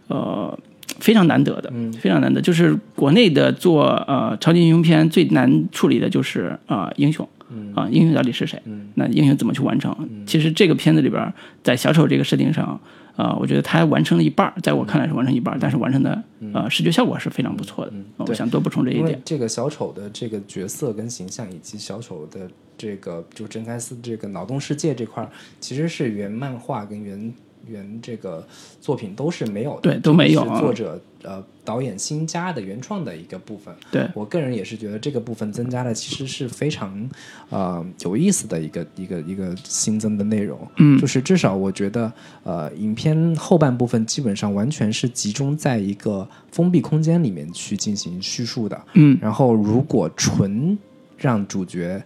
呃。非常难得的，非常难得。就是国内的做呃超级英雄片最难处理的就是啊、呃英雄，啊、英雄到底是谁？那英雄怎么去完成？其实这个片子里边，在小丑这个设定上，啊、我觉得他完成了一半，在我看来是完成一半，但是完成的呃视觉效果是非常不错的。呃我想多补充这一点。这个小丑的这个角色跟形象，以及小丑的这个就真开司这个脑洞世界这块，其实是原漫画跟原原这个作品都是没有的，对都没有啊是作者呃导演新加的原创的一个部分。对，我个人也是觉得这个部分增加的其实是非常呃有意思的一个一个一个新增的内容。嗯就是至少我觉得呃影片后半部分基本上完全是集中在一个封闭空间里面去进行叙述的。嗯然后如果纯让主角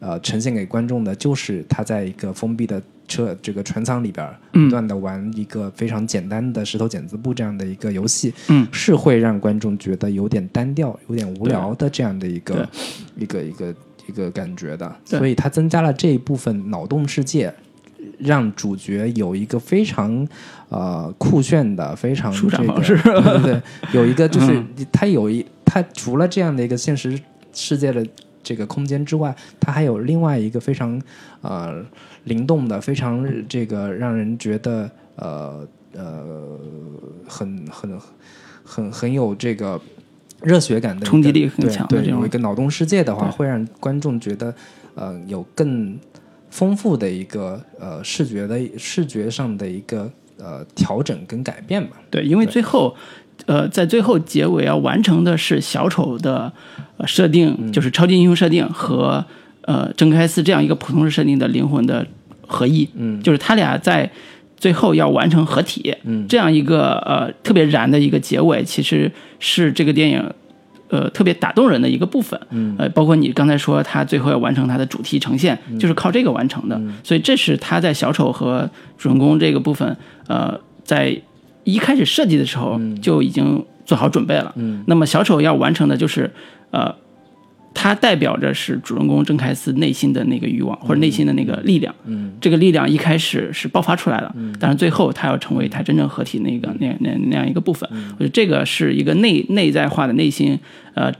呃呈现给观众的就是他在一个封闭的车这个船舱里边儿嗯。不断的玩一个非常简单的石头剪子布这样的一个游戏，嗯。是会让观众觉得有点单调、有点无聊的这样的一个一个一个一个感觉的，所以它增加了这一部分脑洞世界。让主角有一个非常呃酷炫的、非常舒展这个方式。对对对，有一个 就是嗯。它有一它除了这样的一个现实世界的这个空间之外，它还有另外一个非常呃灵动的、非常这个让人觉得呃呃很很很很有这个热血感的冲击力很强的这种有一个脑洞世界的话，会让观众觉得呃有更丰富的一个呃视觉的视觉上的一个呃调整跟改变吧。对，因为最后，呃，在最后结尾要完成的是小丑的呃设定，嗯就是超级英雄设定和呃真开司这样一个普通人设定的灵魂的合一，嗯，就是他俩在最后要完成合体，嗯。这样一个呃特别燃的一个结尾，其实是这个电影。呃，特别打动人的一个部分，嗯，呃，包括你刚才说他最后要完成他的主题呈现，嗯。就是靠这个完成的，所以这是他在小丑和主人公这个部分，呃，在一开始设计的时候就已经做好准备了。嗯，那么小丑要完成的就是，呃，它代表着是主人公郑凯斯内心的那个欲望或者内心的那个力量。嗯，这个力量一开始是爆发出来了，但是最后他要成为他真正合体那个那那那样一个部分。我觉得这个是一个内内在化的内心，呃，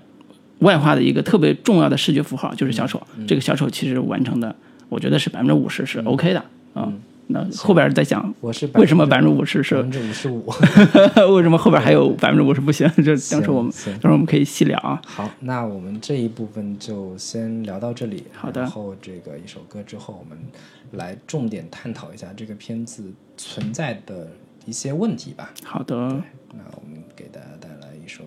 外化的一个特别重要的视觉符号，就是小丑。这个小丑其实完成的，我觉得是百分之五十是 OK 的啊。那后边再讲我是为什么百分之五十是百是分之五十五？为什么后边还有百分之五十不行？这当时我们行行当时我们可以细聊啊。好，那我们这一部分就先聊到这里。好的然后这个一首歌之后，我们来重点探讨一下这个片子存在的一些问题吧。好的，那我们给大家带来一首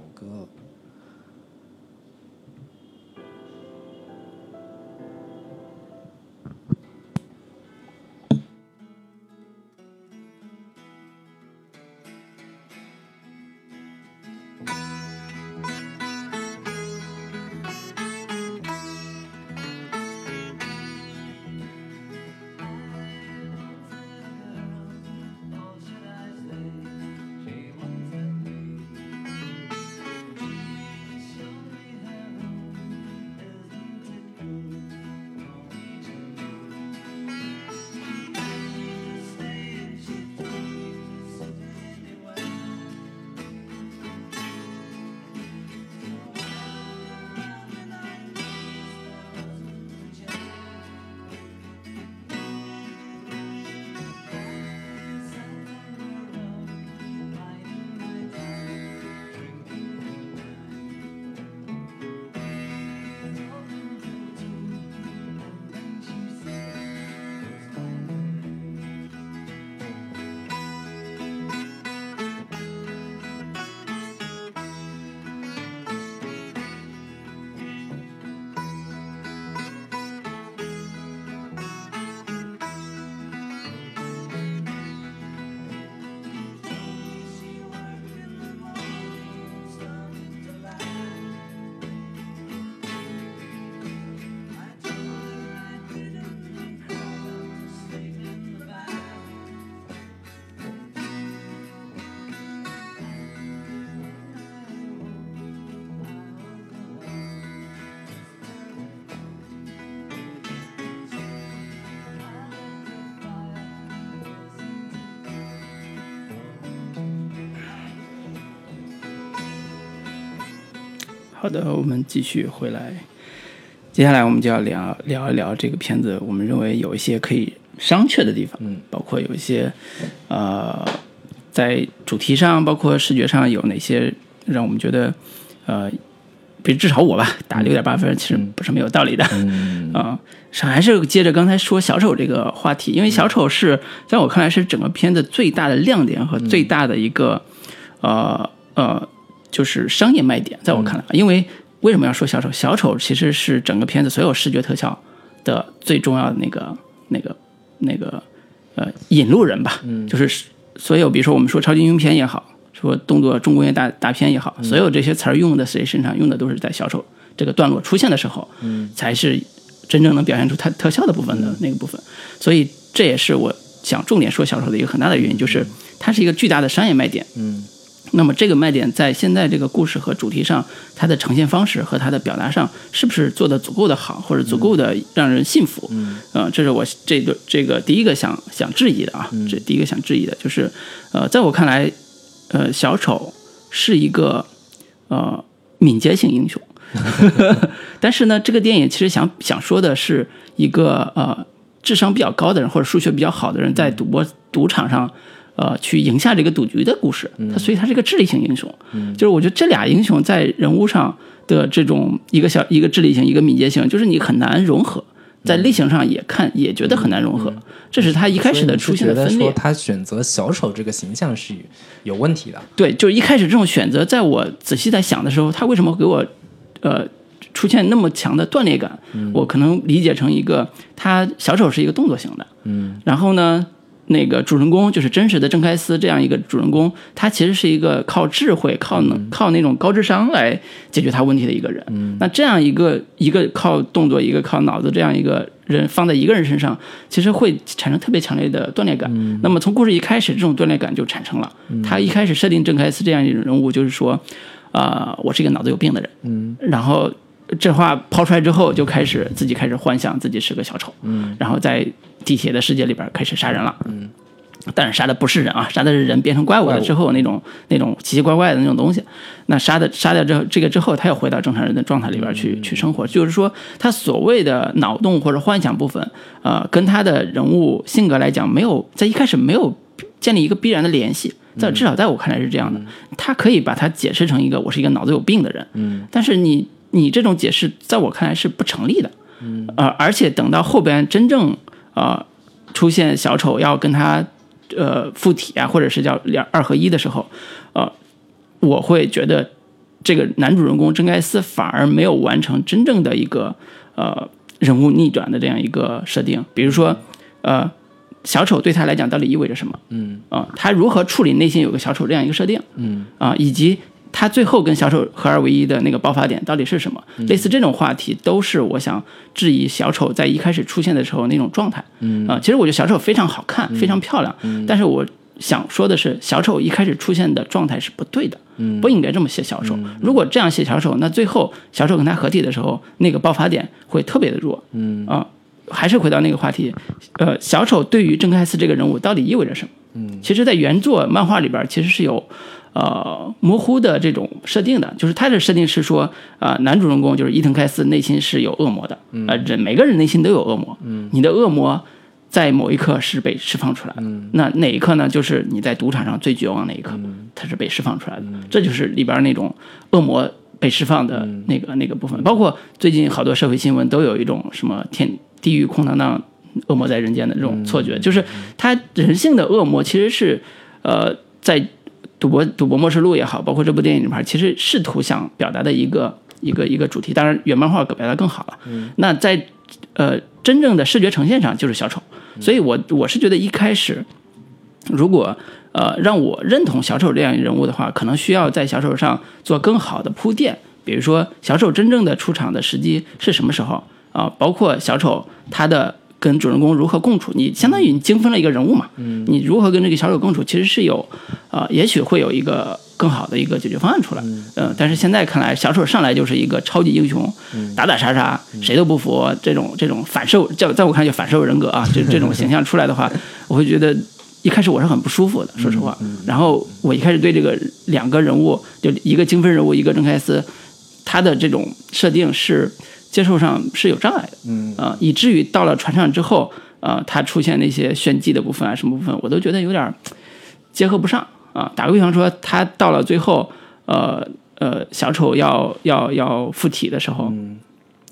好的，我们继续回来。接下来我们就要聊聊一聊这个片子，我们认为有一些可以商榷的地方，嗯，包括有一些呃，在主题上，包括视觉上有哪些让我们觉得呃，比至少我吧，打六点八分，其实不是没有道理的。嗯 啊，是还是接着刚才说小丑这个话题，因为小丑是在我看来是整个片子最大的亮点和最大的一个、呃呃，就是商业卖点，在我看来，因为为什么要说小丑？小丑其实是整个片子所有视觉特效的最重要的那个那个那个呃引路人吧，嗯，就是所有比如说我们说超级英雄片也好，说动作重工业大大片也好，所有这些词儿用的谁身上用的都是在小丑这个段落出现的时候，嗯，才是真正能表现出它特效的部分的那个部分。所以这也是我想重点说小丑的一个很大的原因，就是它是一个巨大的商业卖点。嗯那么这个卖点在现在这个故事和主题上，它的呈现方式和它的表达上，是不是做的足够的好，或者足够的让人信服？嗯呃，这是我这个这个第一个想想质疑的啊，这第一个想质疑的就是，呃，在我看来，呃，小丑是一个呃敏捷型英雄，但是呢，这个电影其实想想说的是一个呃智商比较高的人或者数学比较好的人在赌博赌场上。呃，去赢下这个赌局的故事，他所以他是一个智力型英雄，就是我觉得这俩英雄在人物上的这种一个小一个智力型，一个敏捷型，就是你很难融合，在类型上也看也觉得很难融合，这是他一开始的出现的分裂。他选择小丑这个形象是有问题的。对，就是一开始这种选择，在我仔细在想的时候，他为什么给我呃出现那么强的断裂感？我可能理解成一个，他小丑是一个动作型的，嗯然后呢，那个主人公就是真实的郑开司这样一个主人公，他其实是一个靠智慧、靠能、靠那种高智商来解决他问题的一个人。那这样一个一个靠动作，一个靠脑子这样一个人放在一个人身上，其实会产生特别强烈的断裂感。那么从故事一开始，这种断裂感就产生了。他一开始设定郑开司这样一种人物，就是说，啊、我是一个脑子有病的人。嗯然后这话抛出来之后，就开始自己开始幻想自己是个小丑，嗯然后在地铁的世界里边开始杀人了，嗯，但是杀的不是人啊，杀的是人变成怪物了之后那种那种奇奇怪怪的那种东西。那杀的杀掉之后，这个之后他又回到正常人的状态里边去、去生活，就是说他所谓的脑洞或者幻想部分，呃，跟他的人物性格来讲，没有在一开始没有建立一个必然的联系。在至少在我看来是这样的，他可以把它解释成一个我是一个脑子有病的人，嗯。但是你你这种解释在我看来是不成立的，嗯，呃，而且等到后边真正呃出现小丑要跟他呃附体啊，或者是叫两二合一的时候，呃，我会觉得这个男主人公真盖斯反而没有完成真正的一个呃人物逆转的这样一个设定，比如说呃小丑对他来讲到底意味着什么？嗯啊、他如何处理内心有个小丑这样一个设定？嗯啊，以及他最后跟小丑合二为一的那个爆发点到底是什么？类似这种话题，都是我想质疑小丑在一开始出现的时候那种状态。嗯啊，其实我觉得小丑非常好看，非常漂亮，但是我想说的是，小丑一开始出现的状态是不对的，嗯不应该这么写小丑。如果这样写小丑，那最后小丑跟他合体的时候，那个爆发点会特别的弱。嗯啊，还是回到那个话题，呃，小丑对于郑开司这个人物到底意味着什么？嗯，其实，在原作漫画里边，其实是有呃模糊的这种设定的，就是他的设定是说，呃、男主人公就是伊藤开司内心是有恶魔的，呃，人每个人内心都有恶魔，嗯，你的恶魔。在某一刻是被释放出来的，那哪一刻呢？就是你在赌场上最绝望那一刻，它是被释放出来的，这就是里边那种恶魔被释放的那个、那个部分。包括最近好多社会新闻都有一种什么天地狱空荡荡，恶魔在人间的这种错觉，就是他人性的恶魔其实是呃在赌博赌博默示录也好，包括这部电影里面，其实试图想表达的一个一个一个主题。当然，原漫画表达更好了。嗯那在呃真正的视觉呈现上就是小丑，所以我我是觉得一开始如果呃让我认同小丑这样一人物的话，可能需要在小丑上做更好的铺垫。比如说，小丑真正的出场的时机是什么时候啊、包括小丑他的跟主人公如何共处，你相当于你精分了一个人物嘛。嗯，你如何跟这个小丑共处，其实是有呃，也许会有一个更好的一个解决方案出来。嗯、呃，但是现在看来，小丑上来就是一个超级英雄，打打杀杀，谁都不服，这种这种反社，在在我看来就反社会人格啊，这这种形象出来的话，我会觉得。一开始我是很不舒服的，说实话。然后我一开始对这个两个人物，就一个精分人物，一个郑开司，他的这种设定是接受上是有障碍的，嗯啊、以至于到了船上之后，呃，他出现那些炫技的部分啊，什么部分，我都觉得有点儿结合不上啊。打个比方说，他到了最后，呃呃，小丑要要要附体的时候，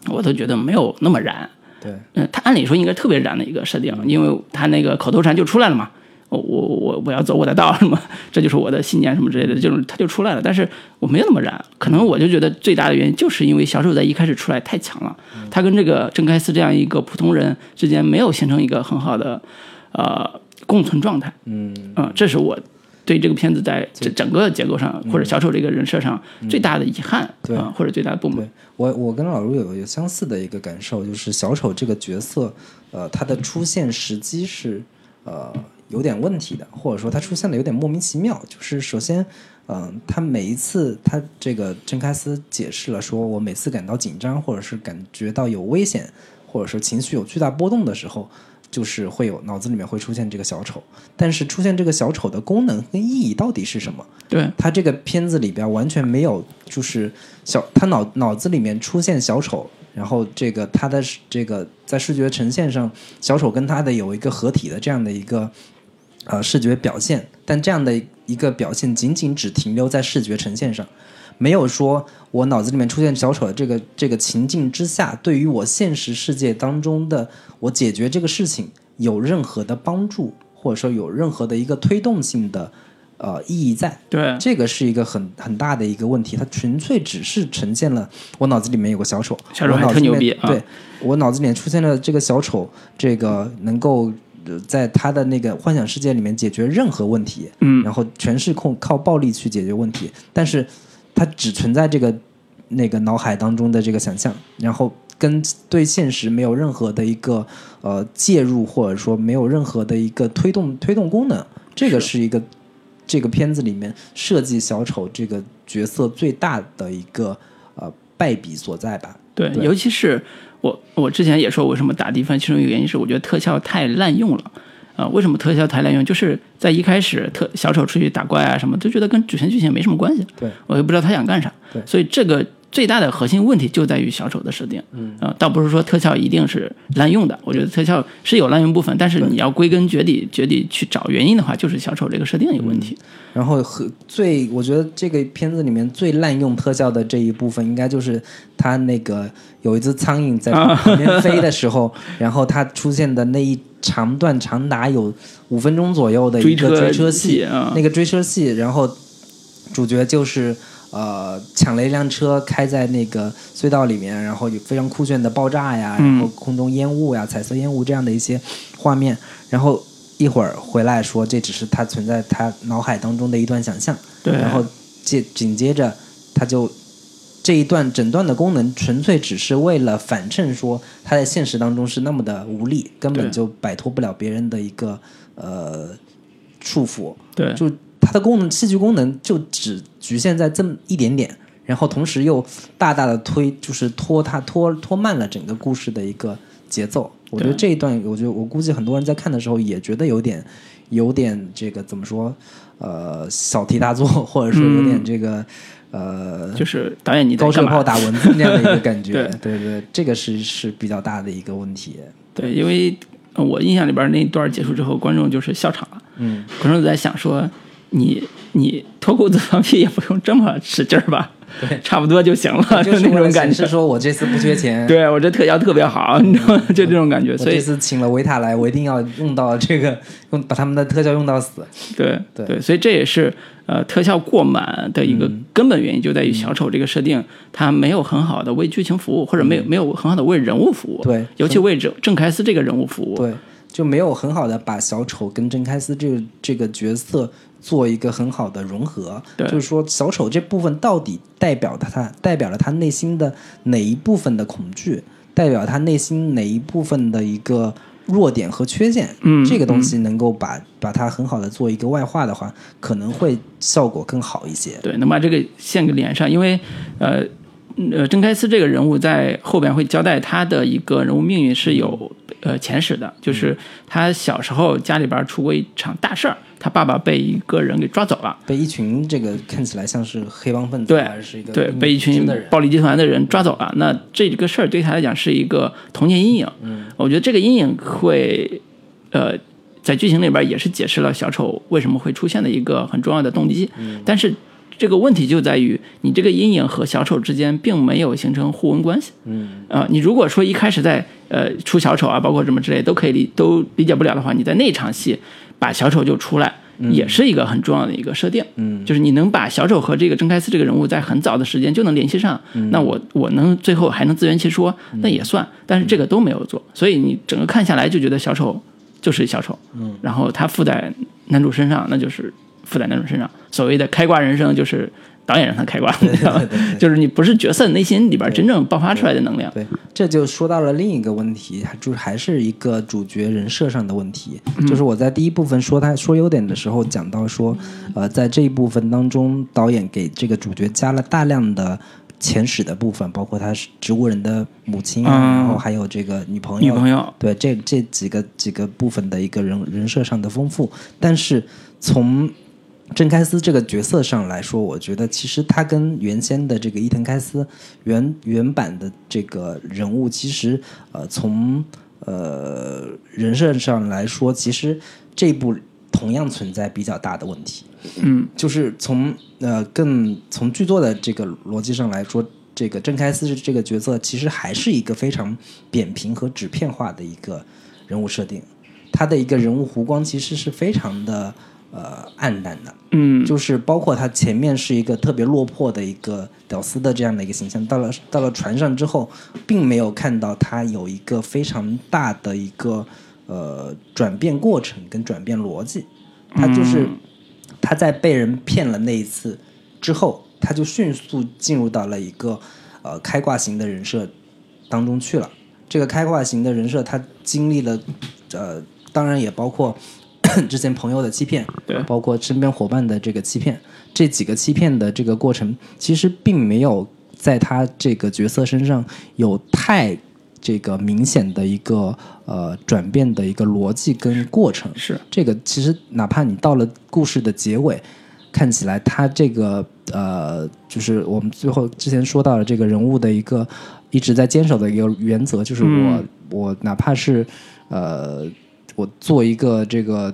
我都觉得没有那么燃。对，嗯，他按理说应该特别燃的一个设定，因为他那个口头禅就出来了嘛。我我我我要走我的道，什么，这就是我的信念什么之类的，就是他就出来了。但是我没有那么燃，可能我就觉得最大的原因就是因为小丑在一开始出来太强了，他跟这个郑开思这样一个普通人之间没有形成一个很好的呃共存状态。嗯嗯，这是我对这个片子在整整个结构上或者小丑这个人设上最大的遗憾嗯对啊，或者最大的不满。我，我跟老卢有有相似的一个感受，就是小丑这个角色，呃，他的出现时机是呃有点问题的，或者说他出现的有点莫名其妙。就是首先，嗯、他每一次他这个真开斯解释了说，我每次感到紧张，或者是感觉到有危险，或者说情绪有巨大波动的时候。就是会有脑子里面会出现这个小丑，但是出现这个小丑的功能跟意义到底是什么？对他这个片子里边完全没有，就是小他脑脑子里面出现小丑，然后这个他的这个在视觉呈现上，小丑跟他的有一个合体的这样的一个呃视觉表现，但这样的一个表现仅仅只停留在视觉呈现上，没有说我脑子里面出现小丑的这个这个情境之下，对于我现实世界当中的我解决这个事情有任何的帮助，或者说有任何的一个推动性的呃意义在。对这个是一个很很大的一个问题，它纯粹只是呈现了我脑子里面有个小丑，小丑还特牛逼啊对我脑子里面出现了这个小丑，这个能够呃在他的那个幻想世界里面解决任何问题，嗯然后全是控靠暴力去解决问题，但是它只存在这个那个脑海当中的这个想象，然后跟对现实没有任何的一个呃介入，或者说没有任何的一个推动推动功能，这个是一个这个片子里面设计小丑这个角色最大的一个呃败笔所在吧。对，对尤其是我我之前也说为什么打低分，其中一个原因是我觉得特效太滥用了。啊、为什么特效太滥用？就是在一开始特小丑出去打怪啊什么，都觉得跟主线剧情没什么关系。对，我也不知道他想干啥。对所以这个最大的核心问题就在于小丑的设定。嗯，啊、倒不是说特效一定是滥用的，我觉得特效是有滥用部分，但是你要归根结底结底去找原因的话，就是小丑这个设定有问题。然后和最，我觉得这个片子里面最滥用特效的这一部分，应该就是他那个有一只苍蝇在旁边飞的时候，然后它出现的那一长段长达有五分钟左右的一个追车追车戏，啊，那个追车戏，然后主角就是呃抢了一辆车开在那个隧道里面，然后有非常酷炫的爆炸呀，嗯然后空中烟雾呀、彩色烟雾这样的一些画面，然后一会儿回来说这只是他存在他脑海当中的一段想象，对，然后接紧接着他就。这一段整段的功能纯粹只是为了反衬说他在现实当中是那么的无力，根本就摆脱不了别人的一个呃束缚。对就它的功能，戏剧功能就只局限在这么一点点，然后同时又大大的推，就是拖它拖拖慢了整个故事的一个节奏。我觉得这一段，我觉得我估计很多人在看的时候也觉得有点有点这个怎么说，呃，小题大做，或者说有点这个、呃就是导演你在高射？炮打蚊子那样的一个感觉。对对对，这个是是比较大的一个问题。对，因为呃我印象里边那一段结束之后，观众就是笑场了。嗯，观众在想说，你你脱裤子放屁也不用这么使劲儿吧？对，差不多就行了，就那种感觉是。说我这次不缺钱。对我这特效特别好，你知道吗？就这种感觉，我所以这次请了维塔来，我一定要用到这个，用把他们的特效用到死。对对所以这也是呃特效过满的一个嗯根本原因，就在于小丑这个设定，它没有很好的为剧情服务，或者没有没有很好的为人物服务，嗯对尤其为郑郑开司这个人物服务，对，就没有很好的把小丑跟真开司这个这个角色做一个很好的融合。就是说小丑这部分到底代表了他代表了他内心的哪一部分的恐惧，代表他内心哪一部分的一个弱点和缺陷。嗯这个东西能够把把它很好的做一个外化的话，可能会效果更好一些。对，能把这个线给连上，因为呃呃，郑开司这个人物在后边会交代他的一个人物命运是有呃前史的，就是他小时候家里边出过一场大事儿，他爸爸被一个人给抓走了。被一群这个看起来像是黑帮分子，对还是一个对，被一群暴力集团的人抓走了。那这个事儿对他来讲是一个童年阴影。嗯，我觉得这个阴影会，呃，在剧情里边也是解释了小丑为什么会出现的一个很重要的动机。嗯，但是这个问题就在于，你这个阴影和小丑之间并没有形成互文关系。嗯，呃，你如果说一开始在呃出小丑啊，包括什么之类都可以理都理解不了的话，你在那场戏把小丑就出来。也是一个很重要的一个设定，嗯。就是你能把小丑和这个郑开司这个人物在很早的时间就能联系上，那我我能最后还能自圆其说，那也算，但是这个都没有做，所以你整个看下来就觉得小丑就是小丑，嗯，然后他附在男主身上，那就是附在男主身上。所谓的开挂人生，就是导演让他开挂，对你知道吧对对对就是你不是角色内心里边真正爆发出来的能量。对，这就说到了另一个问题，就是还是一个主角人设上的问题。就是我在第一部分说他说优点的时候讲到说，呃，在这一部分当中，导演给这个主角加了大量的前史的部分，包括他是植物人的母亲啊，嗯然后还有这个女朋友，女朋友，对这这几个几个部分的一个人人设上的丰富，但是从郑开司这个角色上来说，我觉得其实他跟原先的这个伊藤开司原原版的这个人物，其实呃从呃人设上来说，其实这一部同样存在比较大的问题。嗯就是从呃更从剧作的这个逻辑上来说，这个郑开司这个角色其实还是一个非常扁平和纸片化的一个人物设定，他的一个人物弧光其实是非常的呃暗淡的，嗯，就是包括他前面是一个特别落魄的一个屌丝的这样的一个形象，到了到了船上之后，并没有看到他有一个非常大的一个呃转变过程跟转变逻辑，他就是。他在被人骗了那一次之后，他就迅速进入到了一个呃开挂型的人设当中去了。这个开挂型的人设，他经历了呃，当然也包括 之前朋友的欺骗，对包括身边伙伴的这个欺骗，这几个欺骗的这个过程，其实并没有在他这个角色身上有太这个明显的一个呃转变的一个逻辑跟过程。是这个其实哪怕你到了故事的结尾，看起来他这个呃，就是我们最后之前说到的这个人物的一个一直在坚守的一个原则，就是我、嗯我哪怕是呃，我做一个这个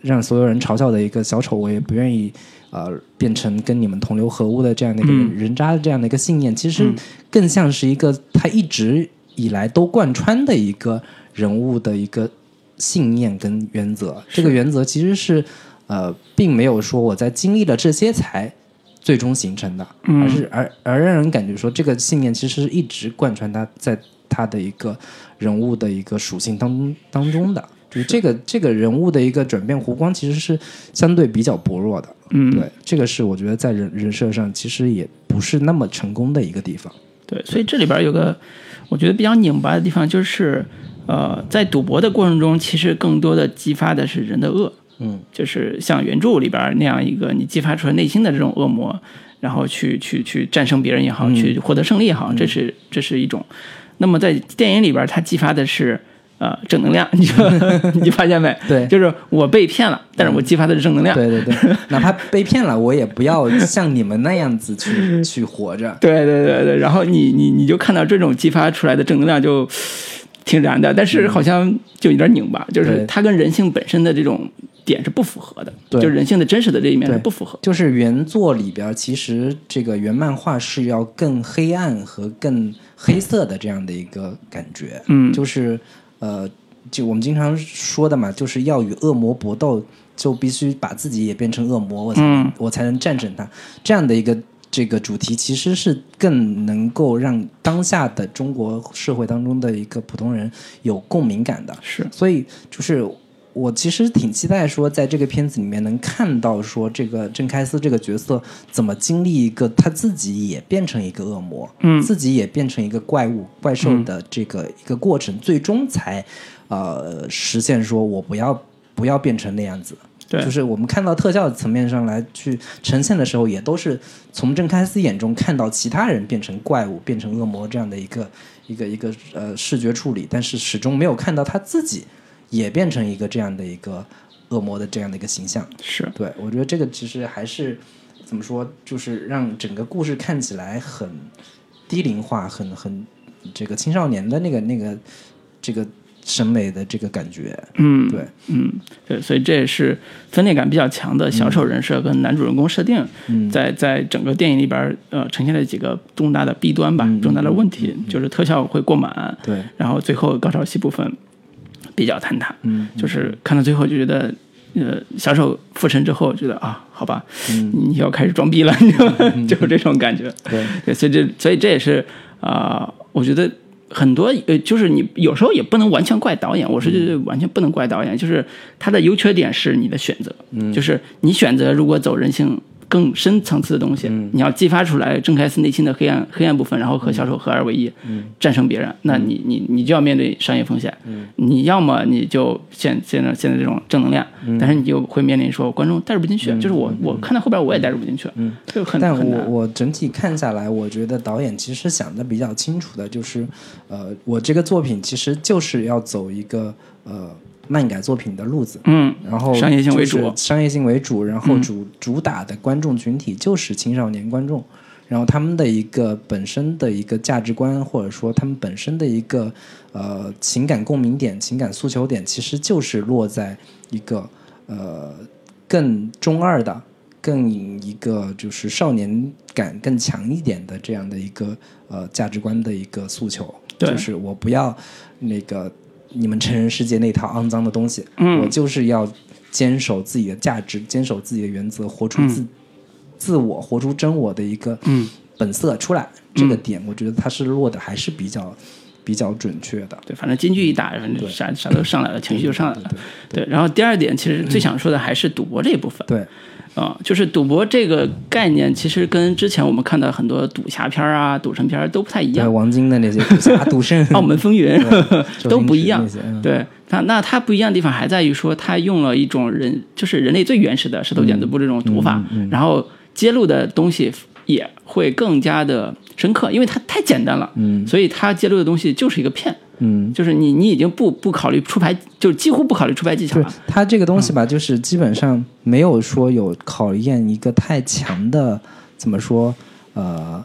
让所有人嘲笑的一个小丑，我也不愿意。呃，变成跟你们同流合污的这样的一个人,、渣的这样的一个信念，其实嗯更像是一个他一直以来都贯穿的一个人物的一个信念跟原则。这个原则其实是呃，并没有说我在经历了这些才最终形成的，嗯而是而而让人感觉说这个信念其实是一直贯穿他在他的一个人物的一个属性当中当中的。就这个这个人物的一个转变弧光，其实是相对比较薄弱的。嗯，对，这个是我觉得在人人设上其实也不是那么成功的一个地方。对，所以这里边有个我觉得比较拧巴的地方，就是呃，在赌博的过程中，其实更多的激发的是人的恶，嗯，就是像原著里边那样一个你激发出来内心的这种恶魔，然后去去去战胜别人也好，嗯去获得胜利也好，这是这是一种。那么在电影里边，它激发的是。呃，正能量，你说 你发现没？对就是我被骗了，但是我激发的是正能量。对对对，哪怕被骗了，我也不要像你们那样子去去活着。对对对对，然后你你你就看到这种激发出来的正能量就 挺燃的，但是好像就有点拧巴，就是它跟人性本身的这种点是不符合的，对就人性的真实的这一面是不符合。就是原作里边，其实这个原漫画是要更黑暗和更黑色的这样的一个感觉。嗯就是呃，就我们经常说的嘛，就是要与恶魔搏斗，就必须把自己也变成恶魔，我才我才能战胜他。这样的一个这个主题，其实是更能够让当下的中国社会当中的一个普通人有共鸣感的。是，所以就是我其实挺期待说，在这个片子里面能看到说这个郑开司这个角色怎么经历一个他自己也变成一个恶魔，嗯自己也变成一个怪物怪兽的这个一个过程，最终才呃实现说我不要不要变成那样子。对就是我们看到特效层面上来去呈现的时候，也都是从郑开司眼中看到其他人变成怪物、变成恶魔这样的一个一个一个呃视觉处理，但是始终没有看到他自己也变成一个这样的一个恶魔的这样的一个形象。是，对我觉得这个其实还是怎么说，就是让整个故事看起来很低龄化，很很这个青少年的那个那个这个审美的这个感觉。嗯，对，嗯，对，所以这也是分裂感比较强的小丑人设跟男主人公设定，嗯。在在整个电影里边呃呈现了几个重大的弊端吧，嗯重大的问题，就是特效会过满，对，然后最后高潮戏部分比较坍塌，嗯，就是看到最后就觉得，呃，小丑复身之后觉得啊，好吧，嗯。你要开始装逼了，你知道吗？就是这种感觉。对，对，所以这所以这也是啊、我觉得很多呃，就是你有时候也不能完全怪导演，我是觉得完全不能怪导演，就是他的优缺点是你的选择，嗯。就是你选择如果走人性更深层次的东西，你要激发出来郑开司内心的黑暗黑暗部分，然后和小丑合二为一，战胜别人，那你你你就要面对商业风险，你要么你就现现在现在这种正能量，但是你就会面临说观众带入不进去，就是我我看到后边我也带入不进去，就很但。我我整体看下来，我觉得导演其实想的比较清楚的，就是，呃，我这个作品其实就是要走一个呃漫改作品的路子，嗯，然后商业性为就是主。商业性为主，然后主、主打的观众群体就是青少年观众，然后他们的一个本身的一个价值观，或者说他们本身的一个呃情感共鸣点、情感诉求点，其实就是落在一个呃更中二的、更一个就是少年感更强一点的这样的一个呃价值观的一个诉求，对。就是我不要那个你们成人世界那套肮脏的东西，嗯我就是要坚守自己的价值，坚守自己的原则，活出自、自我，活出真我的一个嗯本色出来。这个点，我觉得它是落的还是比较比较准确的。对，反正金句一打，反正啥啥都上来了，情绪就上来了。对，然后第二点，其实最想说的还是赌博这一部分。对，啊、就是赌博这个概念，其实跟之前我们看到很多赌侠片儿啊、赌神片儿都不太一对样。王晶的那些赌侠、赌圣、澳门风云周 都不一样对它，那它不一样的地方还在于说，它用了一种人，就是人类最原始的石头剪子布这种赌法，然后揭露的东西也会更加的深刻，因为它太简单了，嗯所以它揭露的东西就是一个骗，嗯，就是你你已经不不考虑出牌，就几乎不考虑出牌技巧对了。它这个东西吧，就是基本上没有说有考验一个太强的怎么说呃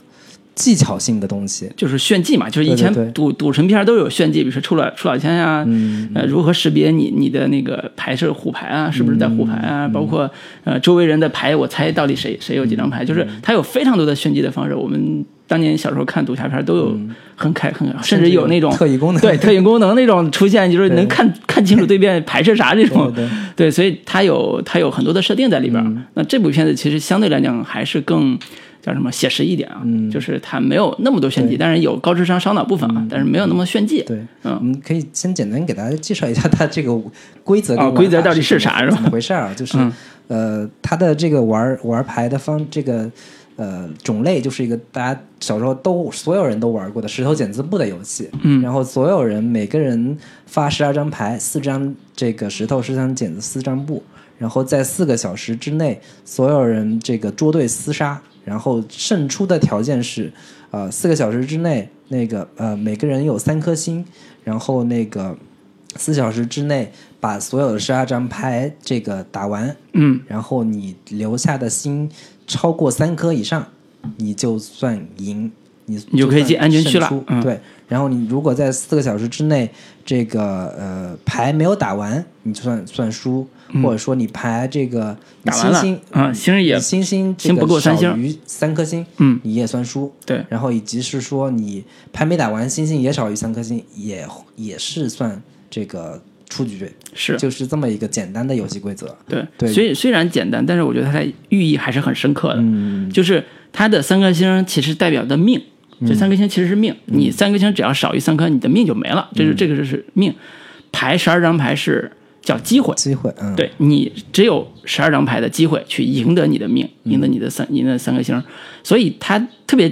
技巧性的东西。就是炫技嘛，就是以前赌赌神片都有炫技，比如说出老出老千呀、嗯呃，如何识别你你的那个牌是虎牌啊，是不是在虎牌啊？嗯包括呃周围人的牌，我猜到底谁谁有几张牌，就是它有非常多的炫技的方式。我们当年小时候看赌侠片都有很开很，甚至有那种特异功能，对特异功能那种出现，就是能看看清楚对面牌是啥这种。对所以它有它有很多的设定在里边那这部片子其实相对来讲还是更叫什么写实一点啊，嗯。就是它没有那么多炫技，但是有高智商烧脑部分啊，但是没有那么炫技。对，嗯。我们可以先简单给大家介绍一下它这个规则跟哦玩法规则到底是啥是吧？怎么回事儿啊？就是、嗯。呃，它的这个玩玩牌的方这个呃种类，就是一个大家小时候都所有人都玩过的石头剪子布的游戏。嗯。然后所有人每个人发十二张牌，四张这个石头，四张剪子，四张布。然后在四个小时之内，所有人这个捉对厮杀，然后胜出的条件是，呃，四个小时之内，那个呃每个人有三颗星，然后那个四小时之内把所有的十二张牌这个打完，嗯。然后你留下的星超过三颗以上，你就算赢，你你就可以进安全区了嗯。对，然后你如果在四个小时之内，这个呃牌没有打完，你就算算输，或者说你牌这个你嗯打完了星星啊星儿也星星这星不个够三星。少于三颗星，嗯，你也算输。对，然后以及是说你牌没打完，星星也少于三颗星，也也是算这个出局，是。就是这么一个简单的游戏规则。对对。虽虽然简单，但是我觉得它的寓意还是很深刻的。嗯，就是它的三颗星其实代表的命，这三颗星其实是命，你三颗星只要少于三颗，你的命就没了，这是这个就是命。牌十二张牌是叫机会，机会，嗯，对你只有十二张牌的机会去赢得你的命，赢得你的三赢得三颗星，所以它特别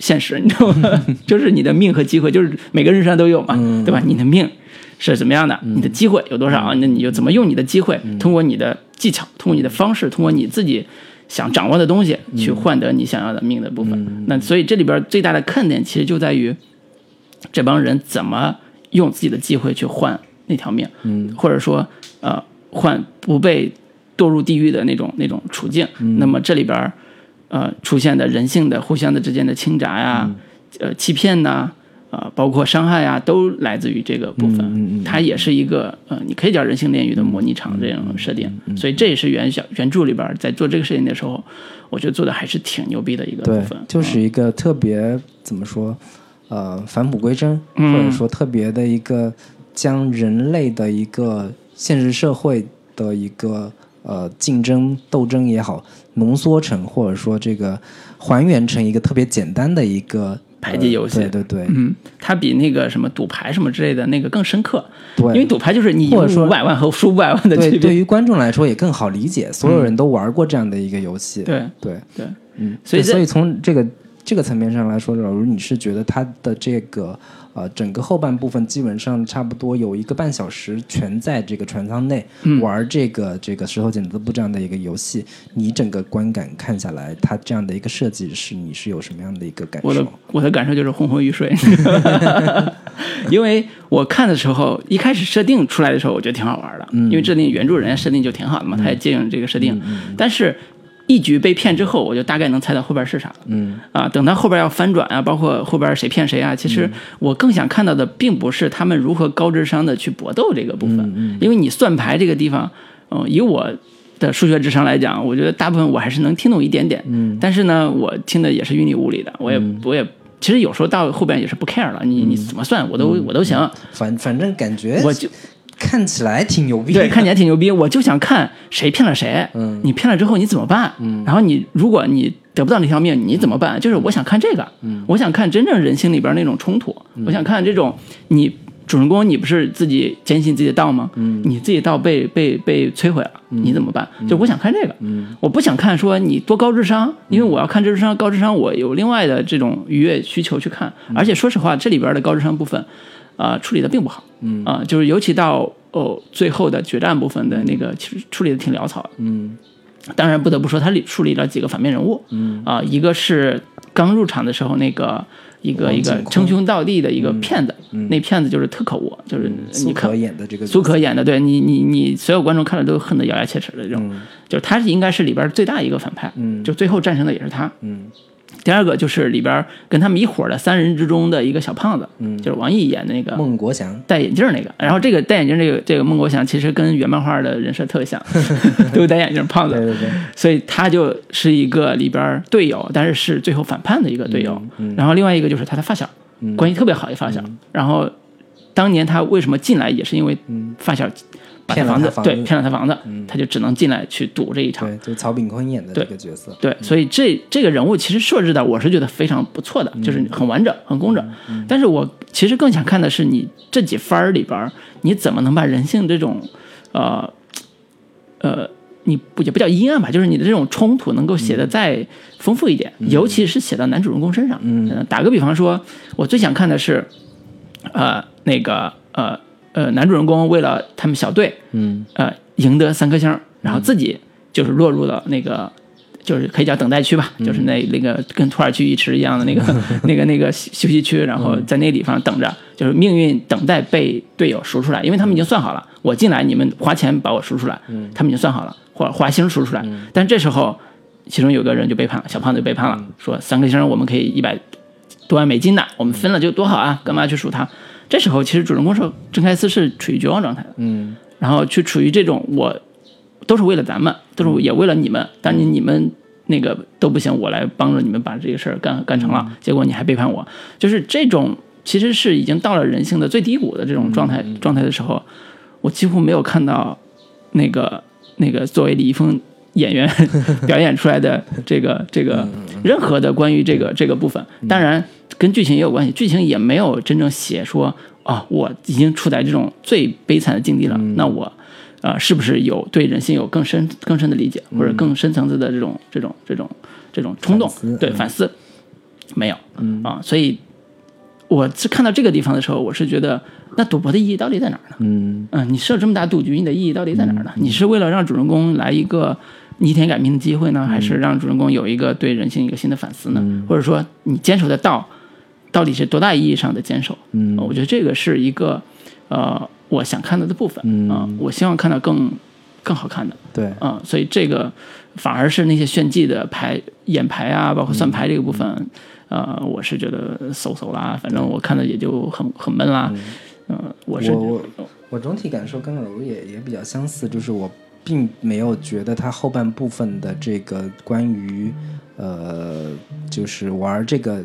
现实，你知道吗？就是你的命和机会，就是每个人身上都有嘛，对吧？你的命是怎么样的？你的机会有多少？那你就怎么用你的机会，通过你的技巧，通过你的方式，通过你自己想掌握的东西，去换得你想要的命的部分。那所以这里边最大的看点其实就在于这帮人怎么用自己的机会去换那条命，嗯，或者说呃换不被堕入地狱的那种那种处境。那么这里边儿呃出现的人性的互相的之间的倾轧呀、呃欺骗呐、啊，包括伤害啊，都来自于这个部分。嗯嗯嗯它也是一个呃，你可以叫人性炼狱的模拟场这种设定。所以这也是原小原著里边在做这个事情的时候，我觉得做的还是挺牛逼的一个部分。，就是一个特别怎么说，呃，返璞归真，嗯或者说特别的一个将人类的一个现实社会的一个呃竞争斗争也好，浓缩成或者说这个还原成一个特别简单的一个牌技游戏。对对对，嗯，它比那个什么赌牌什么之类的那个更深刻，对因为赌牌就是你或者说赢五百万和输五百万的对，区别。对于观众来说也更好理解，所有人都玩过这样的一个游戏。对对，对，嗯，所以所以从这个这个层面上来说，老卢，你是觉得它的这个呃整个后半部分基本上差不多有一个半小时全在这个船舱内、嗯玩这个这个石头剪子布这样的一个游戏，你整个观感看下来，它这样的一个设计是你是有什么样的一个感我的受？我的感受就是昏昏欲睡，因为我看的时候，一开始设定出来的时候，我觉得挺好玩的，因为这定原著人家设定就挺好的嘛，他也借用这个设定，但是。一局被骗之后，我就大概能猜到后边是啥。了。嗯。啊，等他后边要翻转啊，包括后边谁骗谁啊，其实我更想看到的并不是他们如何高智商的去搏斗这个部分，嗯因为你算牌这个地方，嗯、以我的数学智商来讲，我觉得大部分我还是能听懂一点点，嗯。但是呢，我听的也是云里雾里的，我也、我也其实有时候到后边也是不 care 了，你你怎么算我都、我都行，反反正感觉我就看起来挺牛逼。对，看起来挺牛逼，我就想看谁骗了谁。嗯你骗了之后你怎么办？嗯，然后你如果你得不到那条命，你怎么办？就是我想看这个，嗯，我想看真正人性里边那种冲突，我想看这种你主人公你不是自己坚信自己的道吗？嗯，你自己道被被被摧毁了，你怎么办？就我想看这个，嗯，我不想看说你多高智商，因为我要看智商高智商，我有另外的这种愉悦需求去看，而且说实话，这里边的高智商部分。啊、处理的并不好，嗯。啊、就是尤其到哦最后的决战部分的那个，其实处理的挺潦草的，嗯。当然不得不说，他里处理了几个反面人物，嗯。啊、一个是刚入场的时候那个一个一个称兄道弟的一个骗子，那骗子就是特可恶，就是苏你看可演的这个苏可演的，对你你你所有观众看了都恨得咬牙切齿的这种，就是他是应该是里边最大一个反派，嗯。就最后战胜的也是他，嗯第二个就是里边跟他们一伙的三人之中的一个小胖子，嗯，就是王毅演的那个孟国祥，戴眼镜那个，然后这个戴眼镜这个这个孟国祥其实跟原漫画的人设特别像，都戴眼镜胖子，对对对，所以他就是一个里边队友，但是是最后反叛的一个队友。然后另外一个就是他的发小，关系特别好一发小。然后当年他为什么进来，也是因为发小把骗了房子他房子对骗了他房子，他就只能进来去赌这一场。对，就曹炳坤演的这个角色，对，所以这这个人物其实设置的我是觉得非常不错的，就是很完整、很工整。但是我其实更想看的是你这几番儿里边，你怎么能把人性这种，呃，呃，你不也不叫阴暗吧，就是你的这种冲突能够写得再丰富一点，尤其是写到男主人公身上。嗯，打个比方说，我最想看的是，呃，那个呃呃，男主人公为了他们小队，嗯。呃，赢得三颗星，然后自己就是落入了那个，就是可以叫等待区吧，就是那那个跟土耳其浴池一样的那个 那个那个休休息区，然后在那个地方等着，就是命运等待被队友赎出来，因为他们已经算好了，我进来你们花钱把我赎出来，他们已经算好了，或花星赎出来，但这时候其中有个人就背叛了，小胖子就背叛了，说三颗星我们可以一百多万美金的，我们分了就多好啊，干嘛去赎他？这时候其实主人公是郑开司是处于绝望状态的，嗯。然后去处于这种我都是为了咱们，都是也为了你们，当你你们那个都不行，我来帮着你们把这个事儿干干成了，结果你还背叛我，就是这种其实是已经到了人性的最低谷的这种状态、状态的时候，我几乎没有看到那个那个作为李易峰演员 表演出来的这个这个任何的关于这个这个部分，当然跟剧情也有关系，剧情也没有真正写说啊，我已经处在这种最悲惨的境地了，那我。呃，是不是有对人性有更深更深的理解，或者更深层次的这种这种这种这种冲动反？对，嗯反思没有，啊，所以我是看到这个地方的时候，我是觉得，那赌博的意义到底在哪儿呢？嗯嗯，你设这么大赌局，你的意义到底在哪儿呢？你是为了让主人公来一个逆天改命的机会呢，还是让主人公有一个对人性一个新的反思呢？或者说，你坚守的道到底是多大意义上的坚守？嗯。呃我觉得这个是一个呃我想看到的部分。啊、嗯我希望看到更更好看的。对，啊、所以这个反而是那些炫技的牌演牌啊，包括算牌这个部分，呃，我是觉得嗖嗖啦，反正我看的也就很很闷啦，嗯、我是我我我总体感受跟老卢也也比较相似，就是我并没有觉得它后半部分的这个关于呃，就是玩这个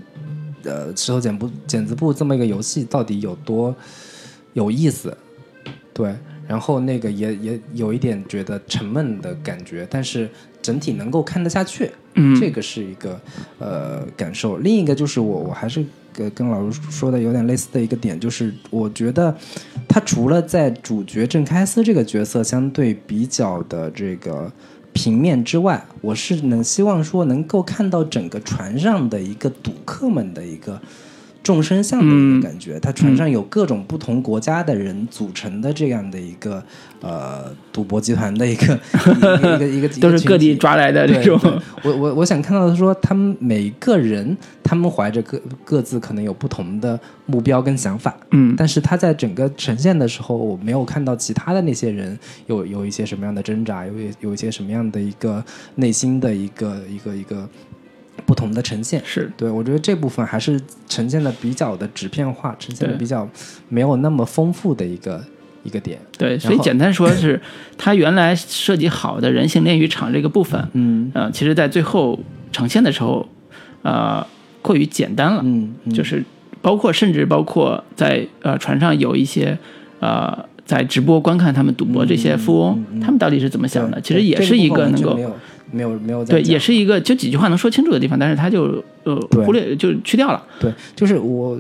呃石头剪布剪子布这么一个游戏到底有多有意思，对。然后那个也也有一点觉得沉闷的感觉，但是整体能够看得下去，嗯这个是一个呃感受。另一个就是我我还是跟跟老师说的有点类似的一个点，就是我觉得他除了在主角郑开司这个角色相对比较的这个平面之外，我是能希望说能够看到整个船上的一个赌客们的一个。众生相的一个感觉，它船上有各种不同国家的人组成的这样的一个呃赌博集团的一个一个一个 都是各地抓来的这种。我我我想看到的是说，他们每个人他们怀着各各自可能有不同的目标跟想法，嗯，但是他在整个呈现的时候，我没有看到其他的那些人有有一些什么样的挣扎，有有一些什么样的一个内心的一个一个一个。不同的呈现是对，我觉得这部分还是呈现的比较的纸片化，呈现的比较没有那么丰富的一个一个点。对，所以简单说是，他原来设计好的人形炼狱场这个部分，嗯，呃，其实在最后呈现的时候，呃，过于简单了，嗯，就是包括甚至包括在呃船上有一些呃在直播观看他们赌博这些富翁，他们到底是怎么想的？其实也是一个能够。没有没有在对，也是一个就几句话能说清楚的地方，但是他就呃忽略就去掉了。对，就是我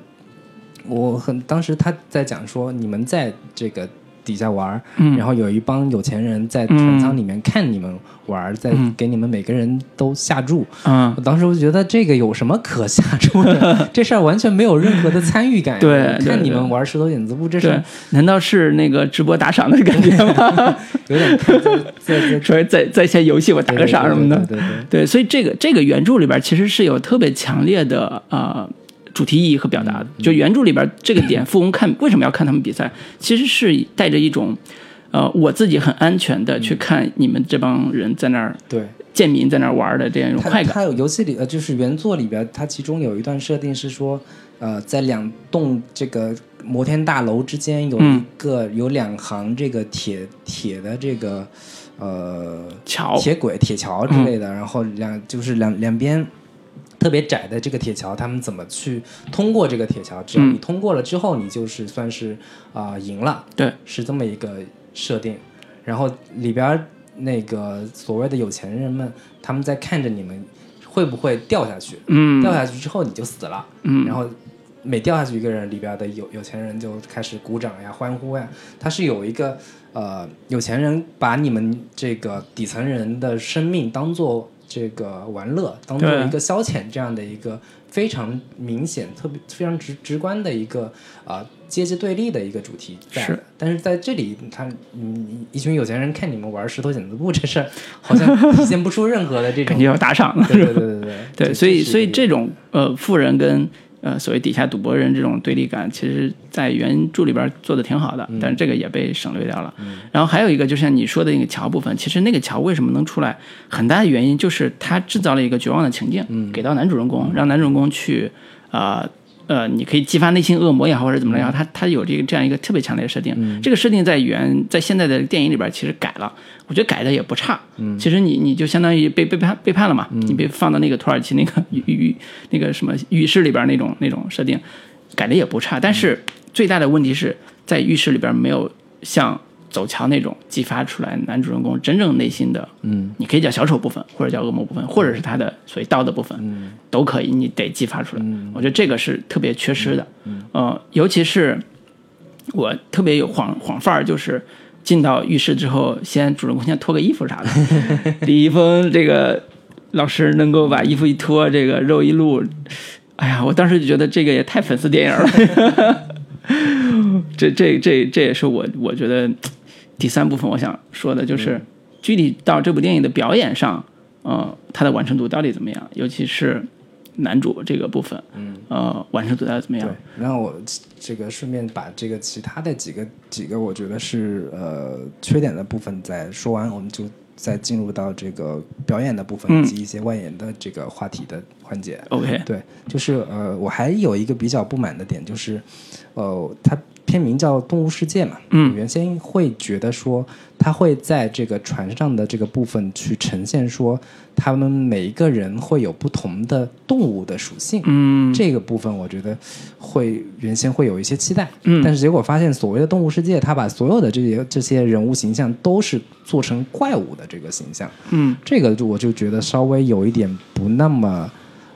我很当时他在讲说，你们在这个。底下玩，然后有一帮有钱人在船舱里面看你们玩，在给你们每个人都下注。嗯，我当时我就觉得这个有什么可下注的？这事儿完全没有任何的参与感。对，看你们玩石头剪子布，这是难道是那个直播打赏的感觉吗？有点在 说在在线游戏我打个赏什么的。对对对，所以这个这个原著里边其实是有特别强烈的啊。主题意义和表达的，就原著里边这个点，富翁看为什么要看他们比赛，其实是带着一种，呃，我自己很安全的去看你们这帮人在那儿，对，贱民在那儿玩的这样一种快感。它有游戏里呃，就是原作里边，它其中有一段设定是说，呃，在两栋这个摩天大楼之间有一个有两行这个铁铁的这个呃桥、铁轨、铁桥之类的，然后两就是两两边。特别窄的这个铁桥，他们怎么去通过这个铁桥？只要你通过了之后，你就是算是啊赢了。对，是这么一个设定。然后里边那个所谓的有钱人们，他们在看着你们会不会掉下去。嗯，掉下去之后你就死了。嗯，然后每掉下去一个人，里边的有有钱人就开始鼓掌呀、欢呼呀。他是有一个呃，有钱人把你们这个底层人的生命当做。这个玩乐当做一个消遣，这样的一个非常明显、特别非常直直观的一个啊阶级对立的一个主题在。但是在这里，他嗯，一群有钱人看你们玩石头剪子布这事儿，好像体现不出任何的这种 肯定要打赏了。对对对对 对，所以所以这种呃富人跟。呃，所谓底下赌博人这种对立感，其实，在原著里边做的挺好的，但是这个也被省略掉了。然后还有一个，就像你说的那个桥部分，其实那个桥为什么能出来，很大的原因就是他制造了一个绝望的情境，给到男主人公，让男主人公去啊。呃，你可以激发内心恶魔也好，或者怎么着，他他有这个这样一个特别强烈的设定。这个设定在原在现在的电影里边其实改了，我觉得改的也不差。其实你你就相当于被背叛背叛了嘛，你被放到那个土耳其那个浴浴那个什么浴室里边那种那种设定，改的也不差。但是最大的问题是在浴室里边没有像。走桥那种激发出来男主人公真正内心的，嗯，你可以叫小丑部分，或者叫恶魔部分，或者是他的所谓道德部分，嗯，都可以，你得激发出来。我觉得这个是特别缺失的，嗯，呃，尤其是我特别有晃晃范儿，就是进到浴室之后，先主人公先脱个衣服啥的，李易峰这个老师能够把衣服一脱，这个肉一露，哎呀，我当时就觉得这个也太粉丝电影了，这这这这也是我我觉得。第三部分我想说的就是，具体到这部电影的表演上，呃，它的完成度到底怎么样？尤其是男主这个部分，嗯，呃，完成度到底怎么样？对，然后我这个顺便把这个其他的几个几个我觉得是呃缺点的部分再说完，我们就再进入到这个表演的部分以及一些外延的这个话题的环节。OK，对，就是呃，我还有一个比较不满的点就是，呃，他。片名叫《动物世界》嘛，嗯，原先会觉得说，他会在这个船上的这个部分去呈现说，他们每一个人会有不同的动物的属性，嗯，这个部分我觉得会原先会有一些期待，嗯，但是结果发现，所谓的动物世界，他把所有的这些这些人物形象都是做成怪物的这个形象，嗯，这个我就觉得稍微有一点不那么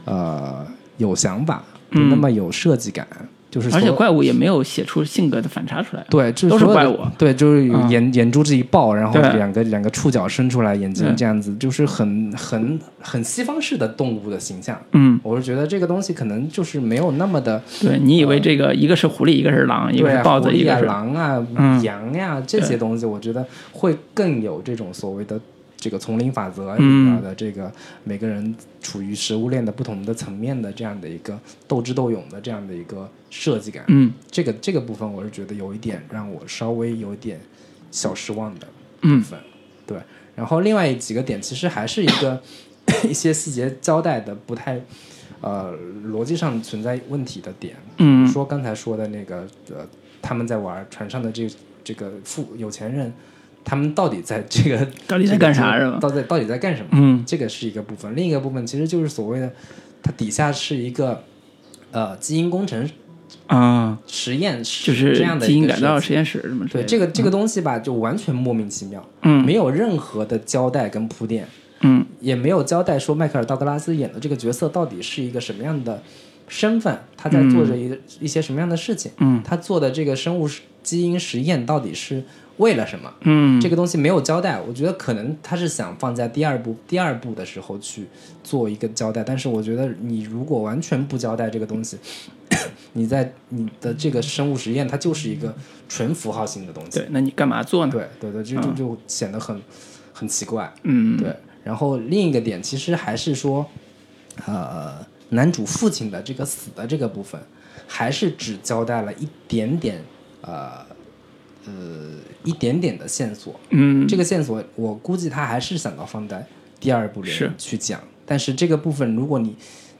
呃有想法。不那么有设计感，就是而且怪物也没有写出性格的反差出来。对，这都是怪物对，就是有嗯眼、眼珠子一爆，然后两个两个触角伸出来，眼睛这样子，就是很很很西方式的动物的形象。嗯，我是觉得这个东西可能就是没有那么的，对你以为这个一个是狐狸，一个是狼，一个是豹子，一个是狼啊、嗯羊呀、这些东西，我觉得会更有这种所谓的这个丛林法则里嗯边的这个每个人处于食物链的不同的层面的这样的一个斗智斗勇的这样的一个设计感。嗯这个这个部分，我是觉得有一点让我稍微有点小失望的部嗯分。对，然后另外几个点其实还是一个 一些细节交代的不太呃逻辑上存在问题的点。嗯说刚才说的那个呃，他们在玩船上的这这个富有钱人，他们到底在这个 到底在干啥是吧？到底到底在干什么？嗯。这个是一个部分，另一个部分其实就是所谓的，它底下是一个呃基因工程啊，实验室就是这样的基因改造实验室什么对。这个这个东西吧，就完全莫名其妙，嗯。没有任何的交代跟铺垫，嗯。也没有交代说迈克尔·道格拉斯演的这个角色到底是一个什么样的身份，他在做着一、一些什么样的事情，嗯。他做的这个生物基因实验到底是为了什么？嗯这个东西没有交代，我觉得可能他是想放在第二部第二部的时候去做一个交代，但是我觉得你如果完全不交代这个东西，你在你的这个生物实验，它就是一个纯符号性的东西。对，那你干嘛做呢？对对对，就就就显得很很奇怪。嗯对，然后另一个点其实还是说，呃，男主父亲的这个死的这个部分，还是只交代了一点点，呃呃一点点的线索。嗯这个线索我估计他还是想到放在第二部里去讲，但是这个部分如果你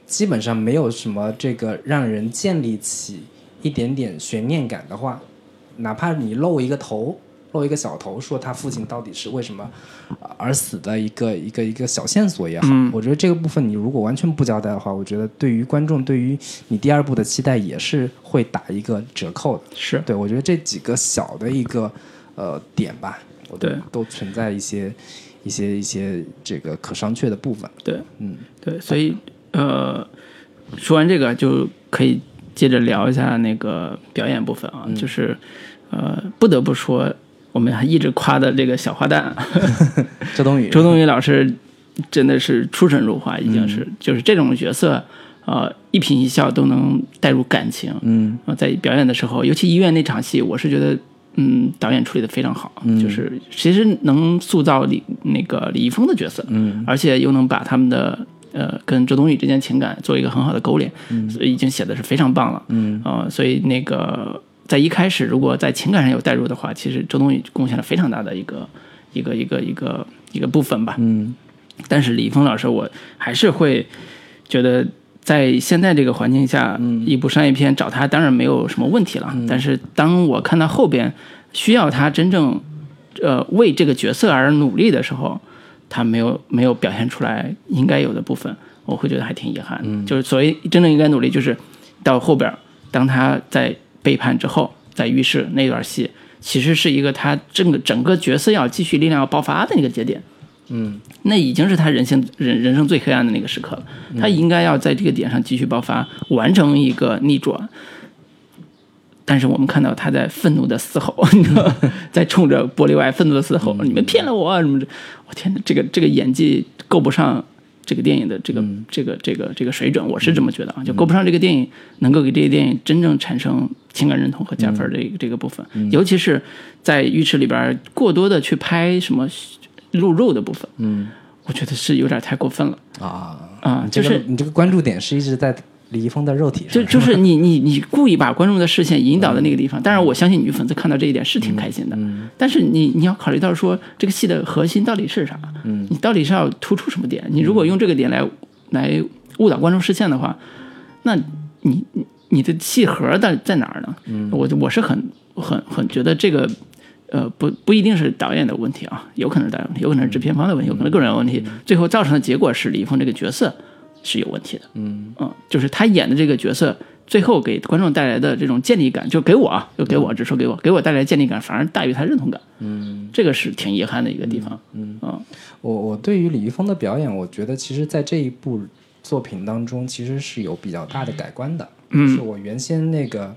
基本上没有什么这个让人建立起一点点悬念感的话，哪怕你露一个头。露一个小头，说他父亲到底是为什么呃而死的一个一个一个小线索也好，嗯我觉得这个部分你如果完全不交代的话，我觉得对于观众对于你第二部的期待也是会打一个折扣的。是对，我觉得这几个小的一个呃点吧，我对都存在一些一些一些这个可商榷的部分。对嗯对，所以呃，说完这个就可以接着聊一下那个表演部分啊，就是呃，不得不说，我们还一直夸的这个小花旦 周冬雨，周冬雨老师，真的是出神入化，已经是、就是这种角色。呃，一颦一笑都能带入感情。嗯呃，在表演的时候，尤其医院那场戏，我是觉得，嗯，导演处理的非常好，就是其实能塑造李那个李易峰的角色，嗯而且又能把他们的呃跟周冬雨之间情感做一个很好的勾连，所以已经写的是非常棒了。嗯呃，所以那个在一开始如果在情感上有代入的话，其实周冬雨贡献了非常大的一个一个一个一个一个部分吧。嗯但是李易峰老师，我还是会觉得。在现在这个环境下，一部商业片找他当然没有什么问题了。但是当我看到后边需要他真正，呃，为这个角色而努力的时候，他没有没有表现出来应该有的部分，我会觉得还挺遗憾的。就是所谓真正应该努力，就是到后边，当他在背叛之后，在浴室那段戏，其实是一个他整个整个角色要继续力量要爆发的一个节点。嗯那已经是他人性人人生最黑暗的那个时刻了，他应该要在这个点上继续爆发，完成一个逆转。但是我们看到他在愤怒的嘶吼，你知道，在冲着玻璃外愤怒的嘶吼：“你们骗了我啊！”什么的？我天哪，这个这个演技够不上这个电影的这个、这个这个这个水准，我是这么觉得啊，就够不上这个电影能够给这个电影真正产生情感认同和加分的这个、这个部分，尤其是在浴池里边过多的去拍什么露肉的部分，嗯。我觉得是有点太过分了。啊啊！你这个就是你这个关注点是一直在李易峰的肉体上，就就是你你你故意把观众的视线引导的那个地方，当然我相信女粉丝看到这一点是挺开心的，但是你你要考虑到说这个戏的核心到底是啥，嗯。你到底是要突出什么点？你如果用这个点来来误导观众视线的话，那你你你的戏核在在哪儿呢？我我是很很很觉得这个。呃，不不一定是导演的问题啊，有可能是导演问题，有可能是制片方的问题，有可能个人有问题，最后造成的结果是李易峰这个角色是有问题的。嗯嗯，就是他演的这个角色，最后给观众带来的这种建立感，就给我啊，就给我，只说给我，给我带来建立感反而大于他认同感。嗯这个是挺遗憾的一个地方。嗯嗯我我对于李易峰的表演，我觉得其实在这一部作品当中，其实是有比较大的改观的。嗯就是我原先那个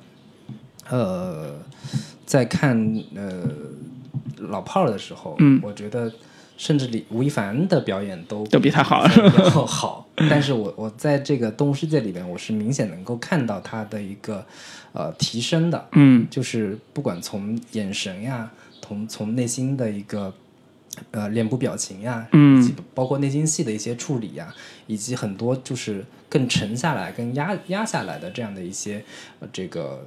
呃，在看呃老炮儿的时候，嗯。我觉得甚至李吴亦凡的表演都都比他好。好。但是我我在这个动物世界里边，我是明显能够看到他的一个呃提升的，嗯。就是不管从眼神呀，从从内心的一个呃脸部表情呀，嗯。包括内心戏的一些处理呀，以及很多就是更沉下来、更压压下来的这样的一些呃这个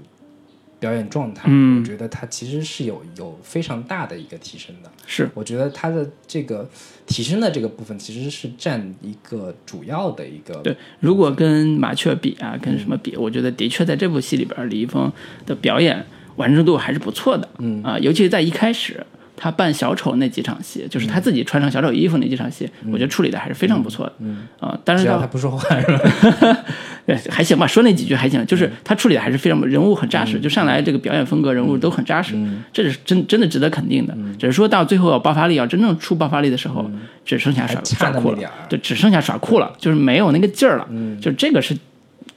表演状态，嗯我觉得他其实是有有非常大的一个提升的。是我觉得他的这个提升的这个部分其实是占一个主要的一个对。如果跟麻雀比啊，跟什么比，我觉得的确在这部戏里边，李易峰的表演完成度还是不错的。嗯啊、尤其是在一开始他扮小丑那几场戏，就是他自己穿上小丑衣服那几场戏，我觉得处理的还是非常不错的。嗯，啊、但是到只要他不说话是吧？对，还行吧，说那几句还行，就是他处理的还是非常人物很扎实，就上来这个表演风格人物都很扎实，这是真真的值得肯定的。只是说到最后要爆发力，要真正出爆发力的时候，只剩下耍耍酷了那么点儿，对，只剩下耍酷了，就是没有那个劲儿了。就这个是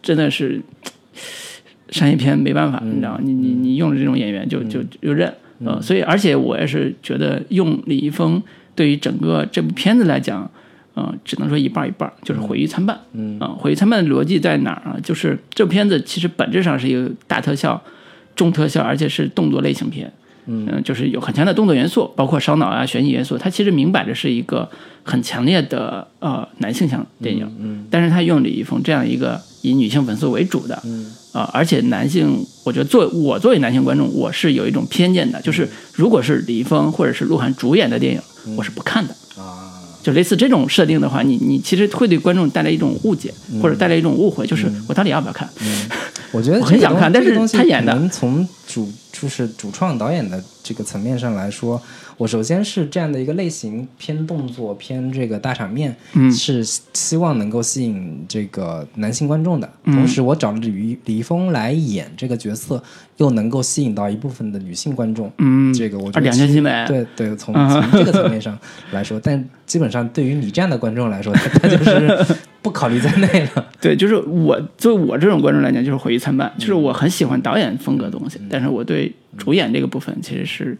真的是商业片没办法，你知道吗？你你你用了这种演员就就就认，呃，所以而且我也是觉得用李易峰对于整个这部片子来讲。呃，只能说一半一半，就是毁誉参半。嗯啊、毁誉参半的逻辑在哪儿啊？就是这片子其实本质上是一个大特效、重特效，而且是动作类型片。嗯、就是有很强的动作元素，包括烧脑啊、悬疑元素。它其实明摆着是一个很强烈的呃男性向电影。嗯，但是他用李易峰这样一个以女性粉丝为主的，嗯啊、而且男性，我觉得作为我作为男性观众，我是有一种偏见的，就是如果是李易峰或者是鹿晗主演的电影，我是不看的。啊，就类似这种设定的话，你你其实会对观众带来一种误解，或者带来一种误会，就是我到底要不要看？我觉得 我很想看但是他演的从主就是主创导演的这个层面上来说，我首先是这样的一个类型，偏动作，偏这个大场面，嗯是希望能够吸引这个男性观众的。嗯同时，我找了李李易峰来演这个角色，又能够吸引到一部分的女性观众。嗯，这个我觉得，两全其美。对对，从嗯从这个层面上来说，但基本上对于你这样的观众来说，他他就是不考虑在内了。对，就是我作为我这种观众来讲，就是毁誉参半。就是我很喜欢导演风格的东西，但是我对主演这个部分其实是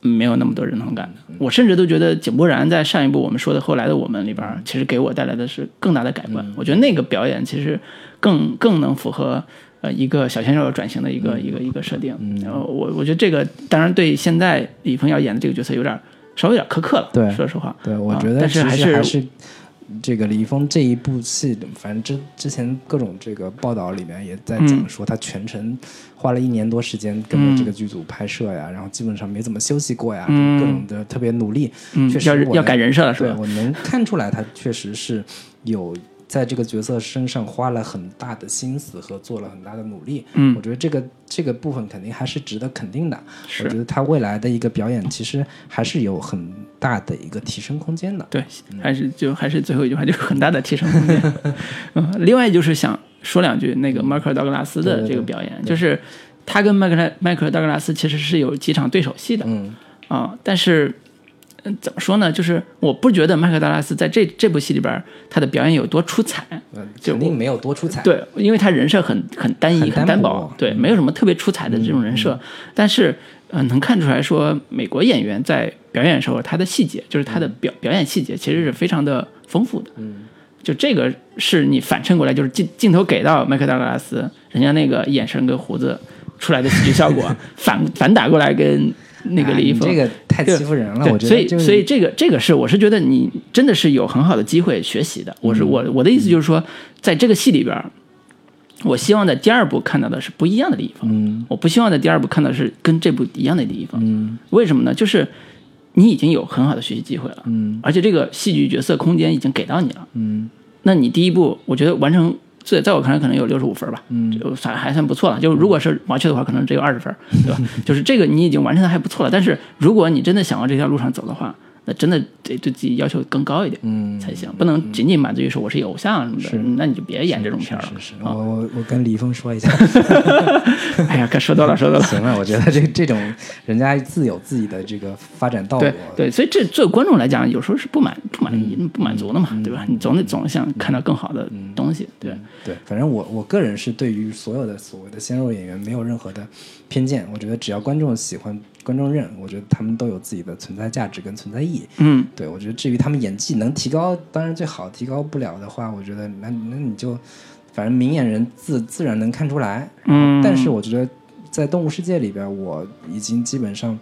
没有那么多认同感的。我甚至都觉得井柏然在上一部我们说的《后来的我们》里边，其实给我带来的是更大的改观。我觉得那个表演其实更更能符合。呃，一个小鲜肉转型的一个、一个一个设定，然后我我觉得这个当然对现在李易峰要演的这个角色有点稍微有点苛刻了，对说实话，对，我啊觉得但是还是还是这个李易峰这一部戏，反正之之前各种这个报道里面也在嗯讲说，他全程花了一年多时间跟着这个剧组拍摄呀，然后基本上没怎么休息过呀，嗯各种的特别努力。嗯确，实要要改人设了是吧？对我能看出来，他确实是有在这个角色身上花了很大的心思和做了很大的努力。嗯我觉得这个这个部分肯定还是值得肯定的。是我觉得他未来的一个表演其实还是有很大的一个提升空间的。对，还是就还是最后一句话，就是很大的提升空间。嗯，另外就是想说两句那个迈克尔·道格拉斯的这个表演，就是他跟迈克尔迈克尔·道格拉斯其实是有几场对手戏的嗯啊、但是。嗯，怎么说呢？就是我不觉得麦克达·拉斯在这这部戏里边他的表演有多出彩，嗯就肯定没有多出彩。对，因为他人设很很单一、很单薄对，没有什么特别出彩的这种人设。但是，呃，能看出来说，美国演员在表演的时候，他的细节，就是他的表、表演细节，其实是非常的丰富的。嗯，就这个是你反衬过来，就是镜镜头给到麦克达拉斯，人家那个眼神跟胡子出来的喜剧效果，反反打过来跟那个哎李易峰，你这个太欺负人了，所以我觉得就是所以这个这个是我是觉得你真的是有很好的机会学习的。我是我我的意思就是说，在这个戏里边，我希望在第二部看到的是不一样的李易峰，嗯我不希望在第二部看到的是跟这部一样的李易峰。嗯为什么呢？就是你已经有很好的学习机会了，嗯而且这个戏剧角色空间已经给到你了。嗯那你第一部，我觉得完成，在在我看来可能有六十五分吧，嗯就算还算不错了。就如果是麻雀的话，可能只有二十分，对吧？就是这个你已经完成的还不错了。但是如果你真的想往这条路上走的话，那真的得对自己要求更高一点，嗯才行，不能仅仅满足于说我是偶像什么的，那你就别演这种片儿了。是是，我我我跟李易峰说一下。哎呀，该说多了，说多了。行了，我觉得这这种人家自有自己的这个发展道路对。对，所以这作为观众来讲，有时候是不满不满意、不满足的嘛，对吧？你总得总想看到更好的东西，对。对，反正我我个人是对于所有的所谓的鲜肉演员没有任何的偏见，我觉得只要观众喜欢，观众认，我觉得他们都有自己的存在价值跟存在意义。嗯，对我觉得至于他们演技能提高，当然最好；提高不了的话，我觉得那那你就反正明眼人自自然能看出来。嗯，但是我觉得在《动物世界》里边，我已经基本上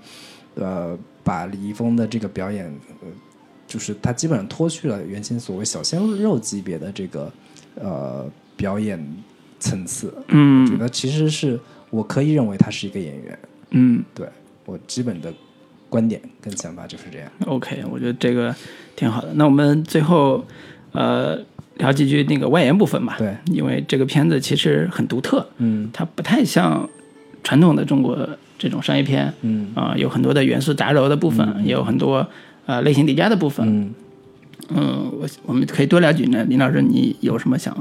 呃把李易峰的这个表演，呃，就是他基本上脱去了原先所谓小鲜肉级别的这个呃表演层次。我觉嗯得其实是我可以认为他是一个演员。嗯对我基本的观点跟想法就是这样。，OK，我觉得这个挺好的。那我们最后呃聊几句那个外延部分吧。对，因为这个片子其实很独特，嗯它不太像传统的中国这种商业片嗯啊、有很多的元素杂糅的部分，也有很多呃类型叠加的部分。嗯。嗯，我我们可以多聊几句呢。林老师，你有什么想？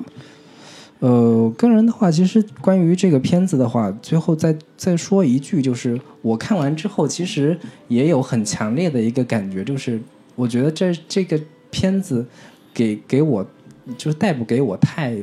呃，个人的话，其实关于这个片子的话，最后再再说一句，就是我看完之后，其实也有很强烈的一个感觉，就是我觉得这这个片子给给我就是带不给我太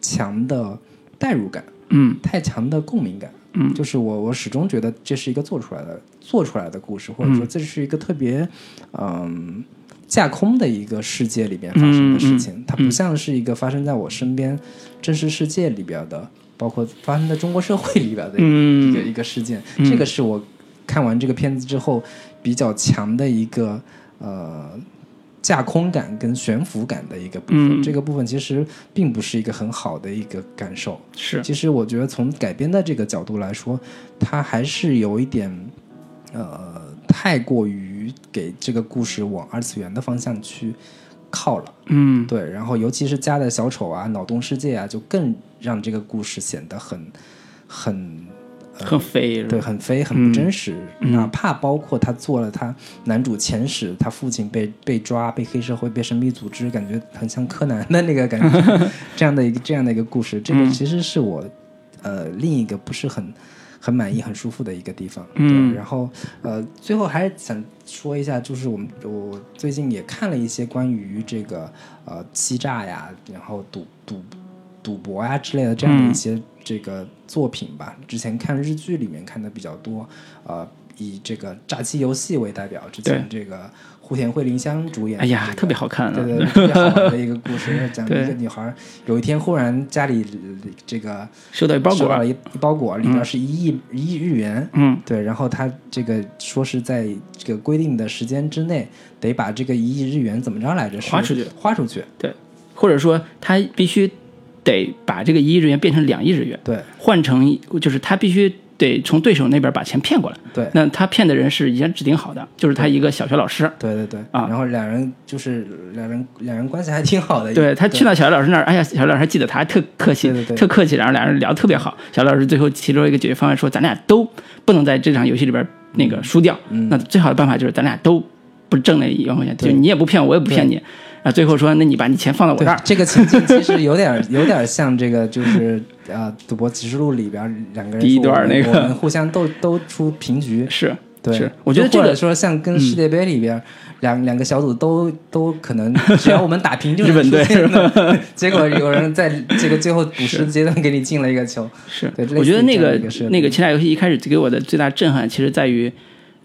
强的代入感，嗯。太强的共鸣感。嗯。就是我我始终觉得这是一个做出来的做出来的故事，或者说这是一个特别嗯架空的一个世界里边发生的事情，它不像是一个发生在我身边真实世界里边的，包括发生在中国社会里边的一个、嗯一个事件。这个是我看完这个片子之后比较强的一个呃。架空感跟悬浮感的一个部分，嗯这个部分其实并不是一个很好的一个感受。是其实我觉得从改编的这个角度来说，它还是有一点，呃，太过于给这个故事往二次元的方向去靠了。嗯。对，然后尤其是加的小丑啊、脑洞世界啊，就更让这个故事显得很很很飞，对，很飞，很不真实。嗯。哪怕包括他做了他男主前史，他父亲被被抓、被黑社会、被神秘组织，感觉很像柯南的那个感觉，这样的一个这样的一个故事，这个嗯。其实是我呃另一个不是很很满意、很舒服的一个地方。嗯对，然后呃，最后还想说一下，就是我们我最近也看了一些关于这个呃欺诈呀，然后赌赌赌博呀之类的这样的一些这个作品吧。之前看日剧里面看的比较多，呃，以这个诈欺游戏为代表，之前这个户田惠梨香主演的哎呀这，个特别好看啊！对对，对特别好玩的一个故事，讲一个女孩儿有一天忽然家里呃这个收到一包裹收到，了一一包裹，里边是一亿、一亿日元。嗯对，然后她这个说是在这个规定的时间之内，得把这个一亿日元怎么着来着？花出去花出去。对，或者说她必须得把这个一亿日元变成两亿日元，对换成就是他必须得从对手那边把钱骗过来。对那他骗的人是已经指定好的，就是他一个小学老师。对对对。啊然后两人就是两人两人关系还挺好的。对他去到小学老师那儿，哎呀，小学老师还记得他，还特客气，对对对特客气，然后俩人聊得特别好。小学老师最后提出了一个解决方案，说咱俩都不能在这场游戏里边那个输掉，嗯那最好的办法就是咱俩都不挣那一万块钱，就你也不骗我，我也不骗你。然后最后说，那你把你钱放到我这儿，，这个情境其实有点有点像这个，就是呃，《赌博启示录》里边两个人第一段那个我们互相都都出平局，是对，是，我觉得这个或者说像跟世界杯里边、两两个小组都都可能只要我们打平就日本队，结果有人在这个最后补时阶段给你进了一个球，是对，我觉得那个那个其他游戏一开始给我的最大震撼，其实在于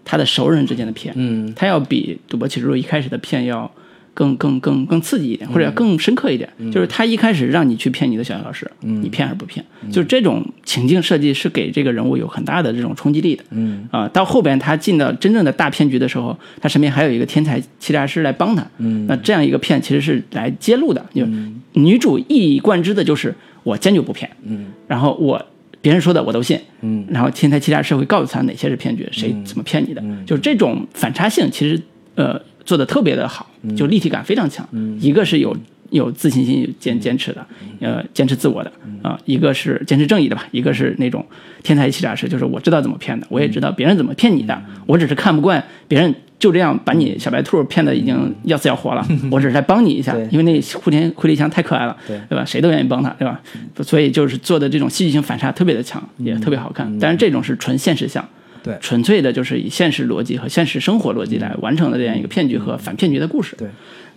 他的熟人之间的骗，嗯他要比《赌博启示录》一开始的骗要更更更更刺激一点，或者要更深刻一点。就是他一开始让你去骗你的小学老师，你骗还是不骗？就是这种情境设计是给这个人物有很大的这种冲击力的。嗯啊、到后边他进到真正的大骗局的时候，他身边还有一个天才欺诈师来帮他。嗯那这样一个骗其实是来揭露的，就女主一以贯之的就是我坚决不骗，嗯然后我别人说的我都信，嗯然后天才欺诈师会告诉他哪些是骗局，谁怎么骗你的，嗯就是这种反差性其实呃做的特别的好，就立体感非常强。一个是有有自信心、坚坚持的，呃，坚持自我的啊、一个是坚持正义的吧，一个是那种天才欺诈师，就是我知道怎么骗的，我也知道别人怎么骗你的，我只是看不惯别人就这样把你小白兔骗的已经要死要活了，我只是来帮你一下，因为那蝴蝶蝴蝶枪太可爱了，对对吧？谁都愿意帮他，对吧？所以就是做的这种戏剧性反差特别的强，也特别好看。但是这种是纯现实向，对纯粹的就是以现实逻辑和现实生活逻辑来完成的这样一个骗局和反骗局的故事。对，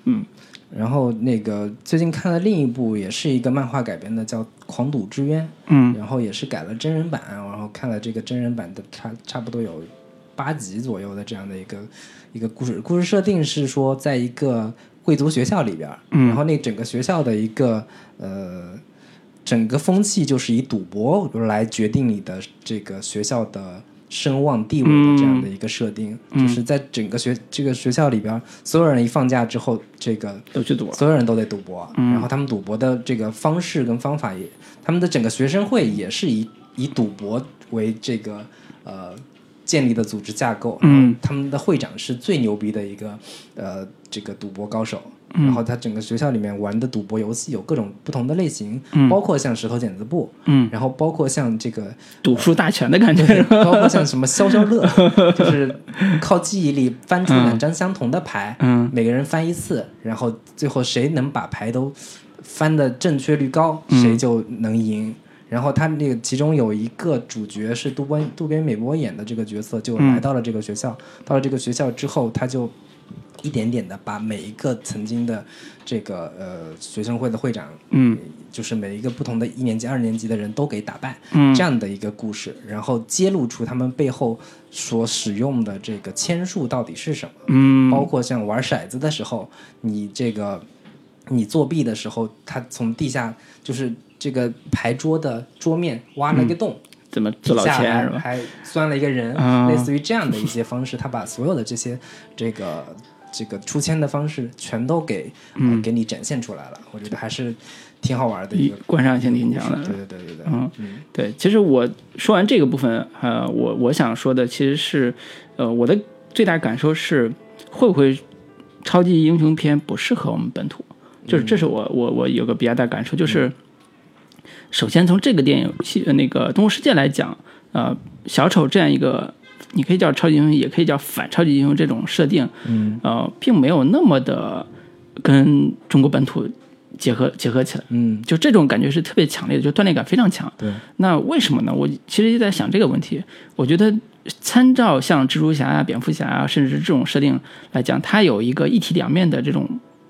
嗯然后那个最近看了另一部，也是一个漫画改编的，叫《狂赌之渊》。嗯然后也是改了真人版，然后看了这个真人版的差差不多有八集左右的这样的一个一个故事。故事设定是说，在一个贵族学校里边儿，嗯然后那整个学校的一个呃整个风气就是以赌博来决定你的这个学校的声望地位的这样的一个设定，就是在整个学这个学校里边，所有人一放假之后，这个都去赌了。所有人都得赌博，然后他们赌博的这个方式跟方法也，他们的整个学生会也是以以赌博为这个呃建立的组织架构，嗯。他们的会长是最牛逼的一个呃这个赌博高手，然后他整个学校里面玩的赌博游戏有各种不同的类型，包括像石头剪子布，嗯，然后包括像这个赌术大全的感觉？包括像什么消消乐，就是靠记忆力翻出两张相同的牌，嗯每个人翻一次，然后最后谁能把牌都翻的正确率高，嗯谁就能赢。然后他那个其中有一个主角是渡边渡边美波演的这个角色，就来到了这个学校。到了这个学校之后，他就一点点的把每一个曾经的这个呃学生会的会长，嗯，就是每一个不同的一年级、二年级的人都给打败，嗯。这样的一个故事，然后揭露出他们背后所使用的这个签术到底是什么，嗯。包括像玩骰子的时候，你这个你作弊的时候，他从地下就是这个牌桌的桌面挖了个洞，怎么做老底下千是吧？还还钻了一个人，啊。类似于这样的一些方式，他把所有的这些这个这个出签的方式全都给、嗯给你展现出来了，我觉得还是挺好玩的一个。观赏性挺强的。对对对对对，嗯，对，其实我说完这个部分，呃，我我想说的其实是，呃，我的最大感受是，会不会超级英雄片不适合我们本土？就是这是我我我有个比较大感受，就是首先从这个电影系呃那个《动物世界》来讲，呃，小丑这样一个，你可以叫超级英雄，也可以叫反超级英雄这种设定，嗯呃，并没有那么的跟中国本土结合结合起来。嗯，就这种感觉是特别强烈的，就锻炼感非常强。对，那为什么呢？我其实一直在想这个问题。我觉得参照像蜘蛛侠啊、蝙蝠侠啊，甚至是这种设定来讲，它有一个一体两面的这种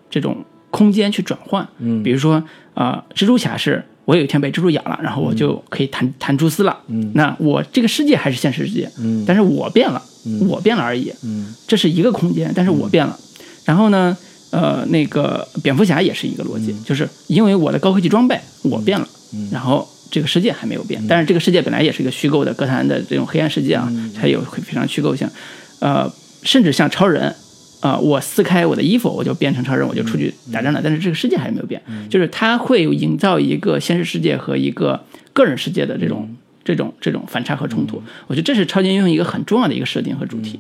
这种空间去转换。嗯比如说啊、呃蜘蛛侠是我有一天被蜘蛛咬了，然后我就可以弹弹蛛丝了。嗯。那我这个世界还是现实世界，嗯。但是我变了，我变了而已。嗯。这是一个空间，但是我变了。然后呢，呃，那个蝙蝠侠也是一个逻辑，就是因为我的高科技装备我变了，然后这个世界还没有变，但是这个世界本来也是一个虚构的哥谭的这种黑暗世界啊，它有非常虚构性，呃，甚至像超人。啊、我撕开我的衣服，我就变成超人，我就出去打仗了。但是这个世界还是没有变，就是他会营造一个现实世界和一个个人世界的这种、这种这种反差和冲突。我觉得这是超级英雄一个很重要的一个设定和主题。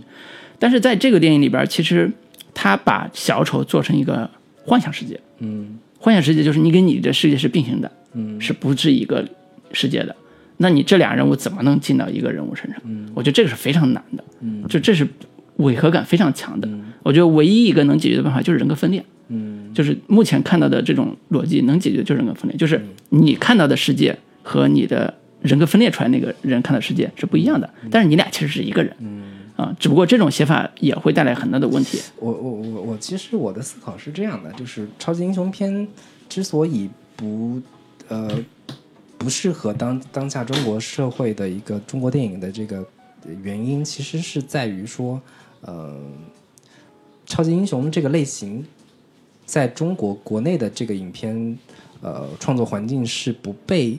但是在这个电影里边，其实他把小丑做成一个幻想世界，嗯幻想世界就是你跟你的世界是并行的，嗯是不是一个世界的。那你这俩人物怎么能进到一个人物身上？我觉得这个是非常难的，嗯就这是违和感非常强的。我觉得唯一一个能解决的办法就是人格分裂，嗯。就是目前看到的这种逻辑能解决就是人格分裂，就是你看到的世界和你的人格分裂出来那个人看到世界是不一样的，但是你俩其实是一个人，嗯。啊，只不过这种写法也会带来很大的问题。我我我我其实我的思考是这样的，就是超级英雄片之所以不呃不适合当当下中国社会的一个中国电影的这个原因，其实是在于说，呃，超级英雄这个类型在中国国内的这个影片呃创作环境是不被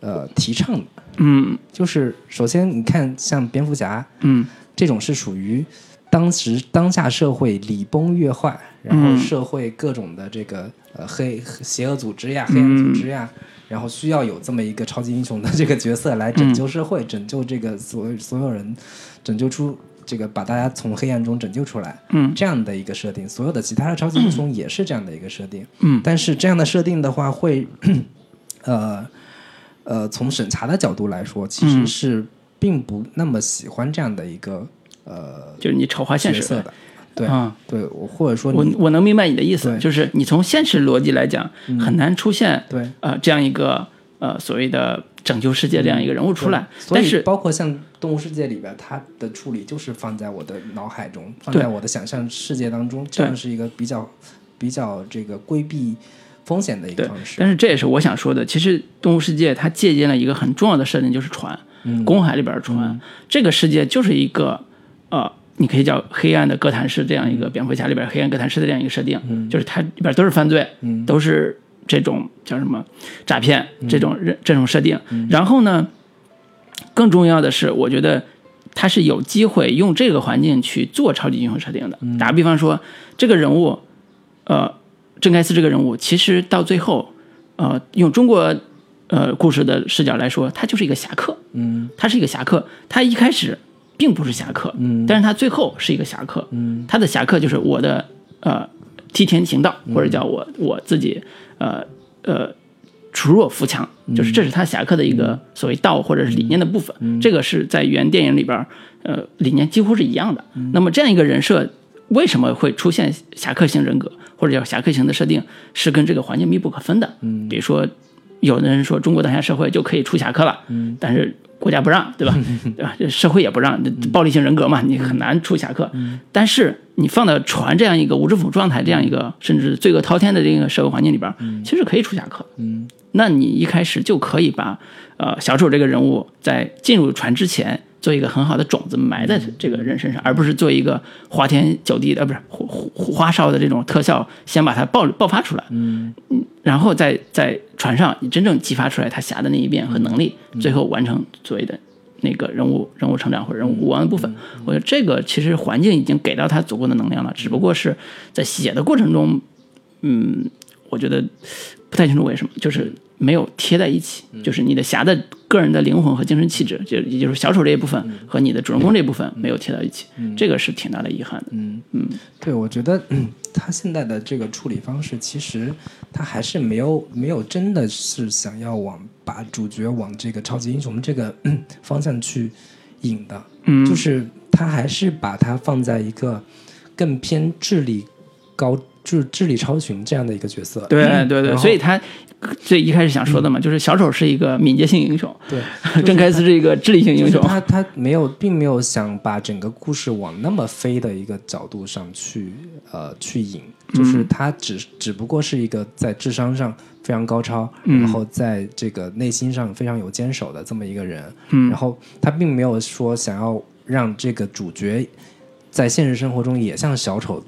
呃提倡的。嗯。就是首先你看像蝙蝠侠，嗯。这种是属于当时当下社会礼崩乐坏，然后嗯。社会各种的这个呃黑邪恶组织呀、黑暗组织呀，然后需要有这么一个超级英雄的这个角色来拯救社会，拯救这个所所有人，拯救出这个把大家从黑暗中拯救出来，嗯。这样的一个设定。所有的其他的超级英雄也是这样的一个设定，嗯。但是这样的设定的话会，呃呃，从审查的角度来说，其实嗯。是并不那么喜欢这样的一个呃就是你丑化现实。对、啊。对，我或者说我你我能明白你的意思，就是你从现实逻辑来讲，很难出现对。呃这样一个呃所谓的拯救世界这样一个人物出来。但是包括像《动物世界》里边，它的处理就是放在我的脑海中，放在我的想象世界当中，这样是一个比较比较这个规避风险的一个方，式。但是这也是我想说的。其实《动物世界》它借鉴了一个很重要的设定，就是船，嗯公海里边的船。这个世界就是一个呃，你可以叫黑暗的哥谭市这样一个蝙蝠侠里边黑暗哥谭市的这样一个设定，就是它里边都是犯罪，嗯都是这种叫什么诈骗这种人、这种设定。嗯。然后呢，更重要的是，我觉得他是有机会用这个环境去做超级英雄设定的。嗯。打个比方说，这个人物，呃，郑盖斯这个人物，其实到最后，呃，用中国呃故事的视角来说，他就是一个侠客，嗯。他是一个侠客，他一开始并不是侠客，嗯。但是他最后是一个侠客，嗯。他的侠客就是我的呃替天行道，或者叫我我自己呃呃除弱扶强，就是这是他侠客的一个所谓道或者是理念的部分。这个是在原电影里边儿呃理念几乎是一样的。那么这样一个人设为什么会出现侠客型人格或者叫侠客型的设定，是跟这个环境密不可分的。比如说，有的人说中国当下社会就可以出侠客了，但是国家不让，对吧？对吧？这社会也不让，暴力性人格嘛，你很难出侠客。但是你放到船这样一个无政府状态，这样一个甚至罪恶滔天的这个社会环境里边，其实可以出侠客。嗯那你一开始就可以把呃小丑这个人物在进入船之前做一个很好的种子埋在这个人身上，而不是做一个花天酒地的，呃不是花花花哨的这种特效，先把它爆爆发出来，嗯。然后再在船上你真正激发出来他侠的那一面和能力，最后完成所谓的那个人物人物成长或者人物无亡的部分。我觉得这个其实环境已经给到他足够的能量了，只不过是在写的过程中，嗯，我觉得不太清楚为什么，就是没有贴在一起，就是你的侠的个人的灵魂和精神气质，就也就是小丑这一部分和你的主人公这一部分没有贴到一起，这个是挺大的遗憾的。嗯。嗯，对，我觉得、嗯、他现在的这个处理方式，其实他还是没有没有真的是想要往把主角往这个超级英雄这个、嗯方向去引的，嗯，就是他还是把它放在一个更偏智力高、智智力超群这样的一个角色。对对对，所以他最一开始想说的嘛，就是小丑是一个敏捷性英雄，对，郑开斯是一个智力性英雄。就是他他没有，并没有想把整个故事往那么飞的一个角度上去呃去引，就是他只只不过是一个在智商上非常高超，嗯然后在这个内心上非常有坚守的这么一个人，嗯然后他并没有说想要让这个主角在现实生活中也像小丑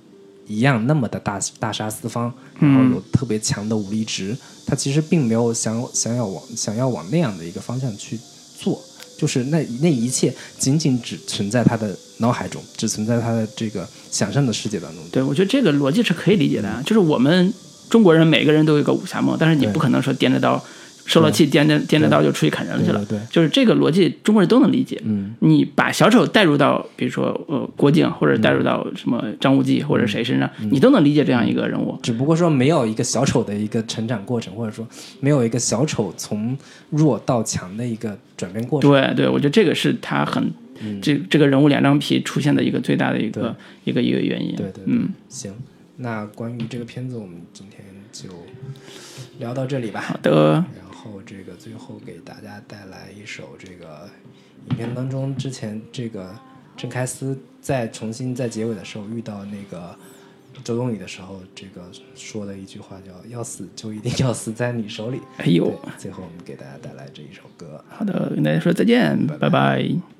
一样那么的大大杀四方，然后有特别强的武力值。他其实并没有想想要往想要往那样的一个方向去做，就是那那一切仅仅只存在他的脑海中，只存在他的这个想象的世界当中。对，我觉得这个逻辑是可以理解的啊，就是我们中国人每个人都有一个武侠梦，但是你不可能说掂着刀受了气，掂着掂着刀就出去砍人去了。对就是这个逻辑，中国人都能理解。嗯，你把小丑带入到，比如说呃郭靖，或者带入到什么张无忌或者谁身上，嗯你都能理解这样一个人物。只不过说没有一个小丑的一个成长过程，或者说没有一个小丑从弱到强的一个转变过程。对对，我觉得这个是他很、这这个人物两张皮出现的一个最大的一个一个一个原因。对对对，嗯，行，那关于这个片子，我们今天就聊到这里吧。好的，然后这个最后给大家带来一首这个影片当中之前这个郑开斯在重新在结尾的时候遇到那个周冬雨的时候，这个说的一句话叫“要死就一定要死在你手里”。哎呦，最后我们给大家带来这一首歌。好的，跟大家说再见，拜拜拜拜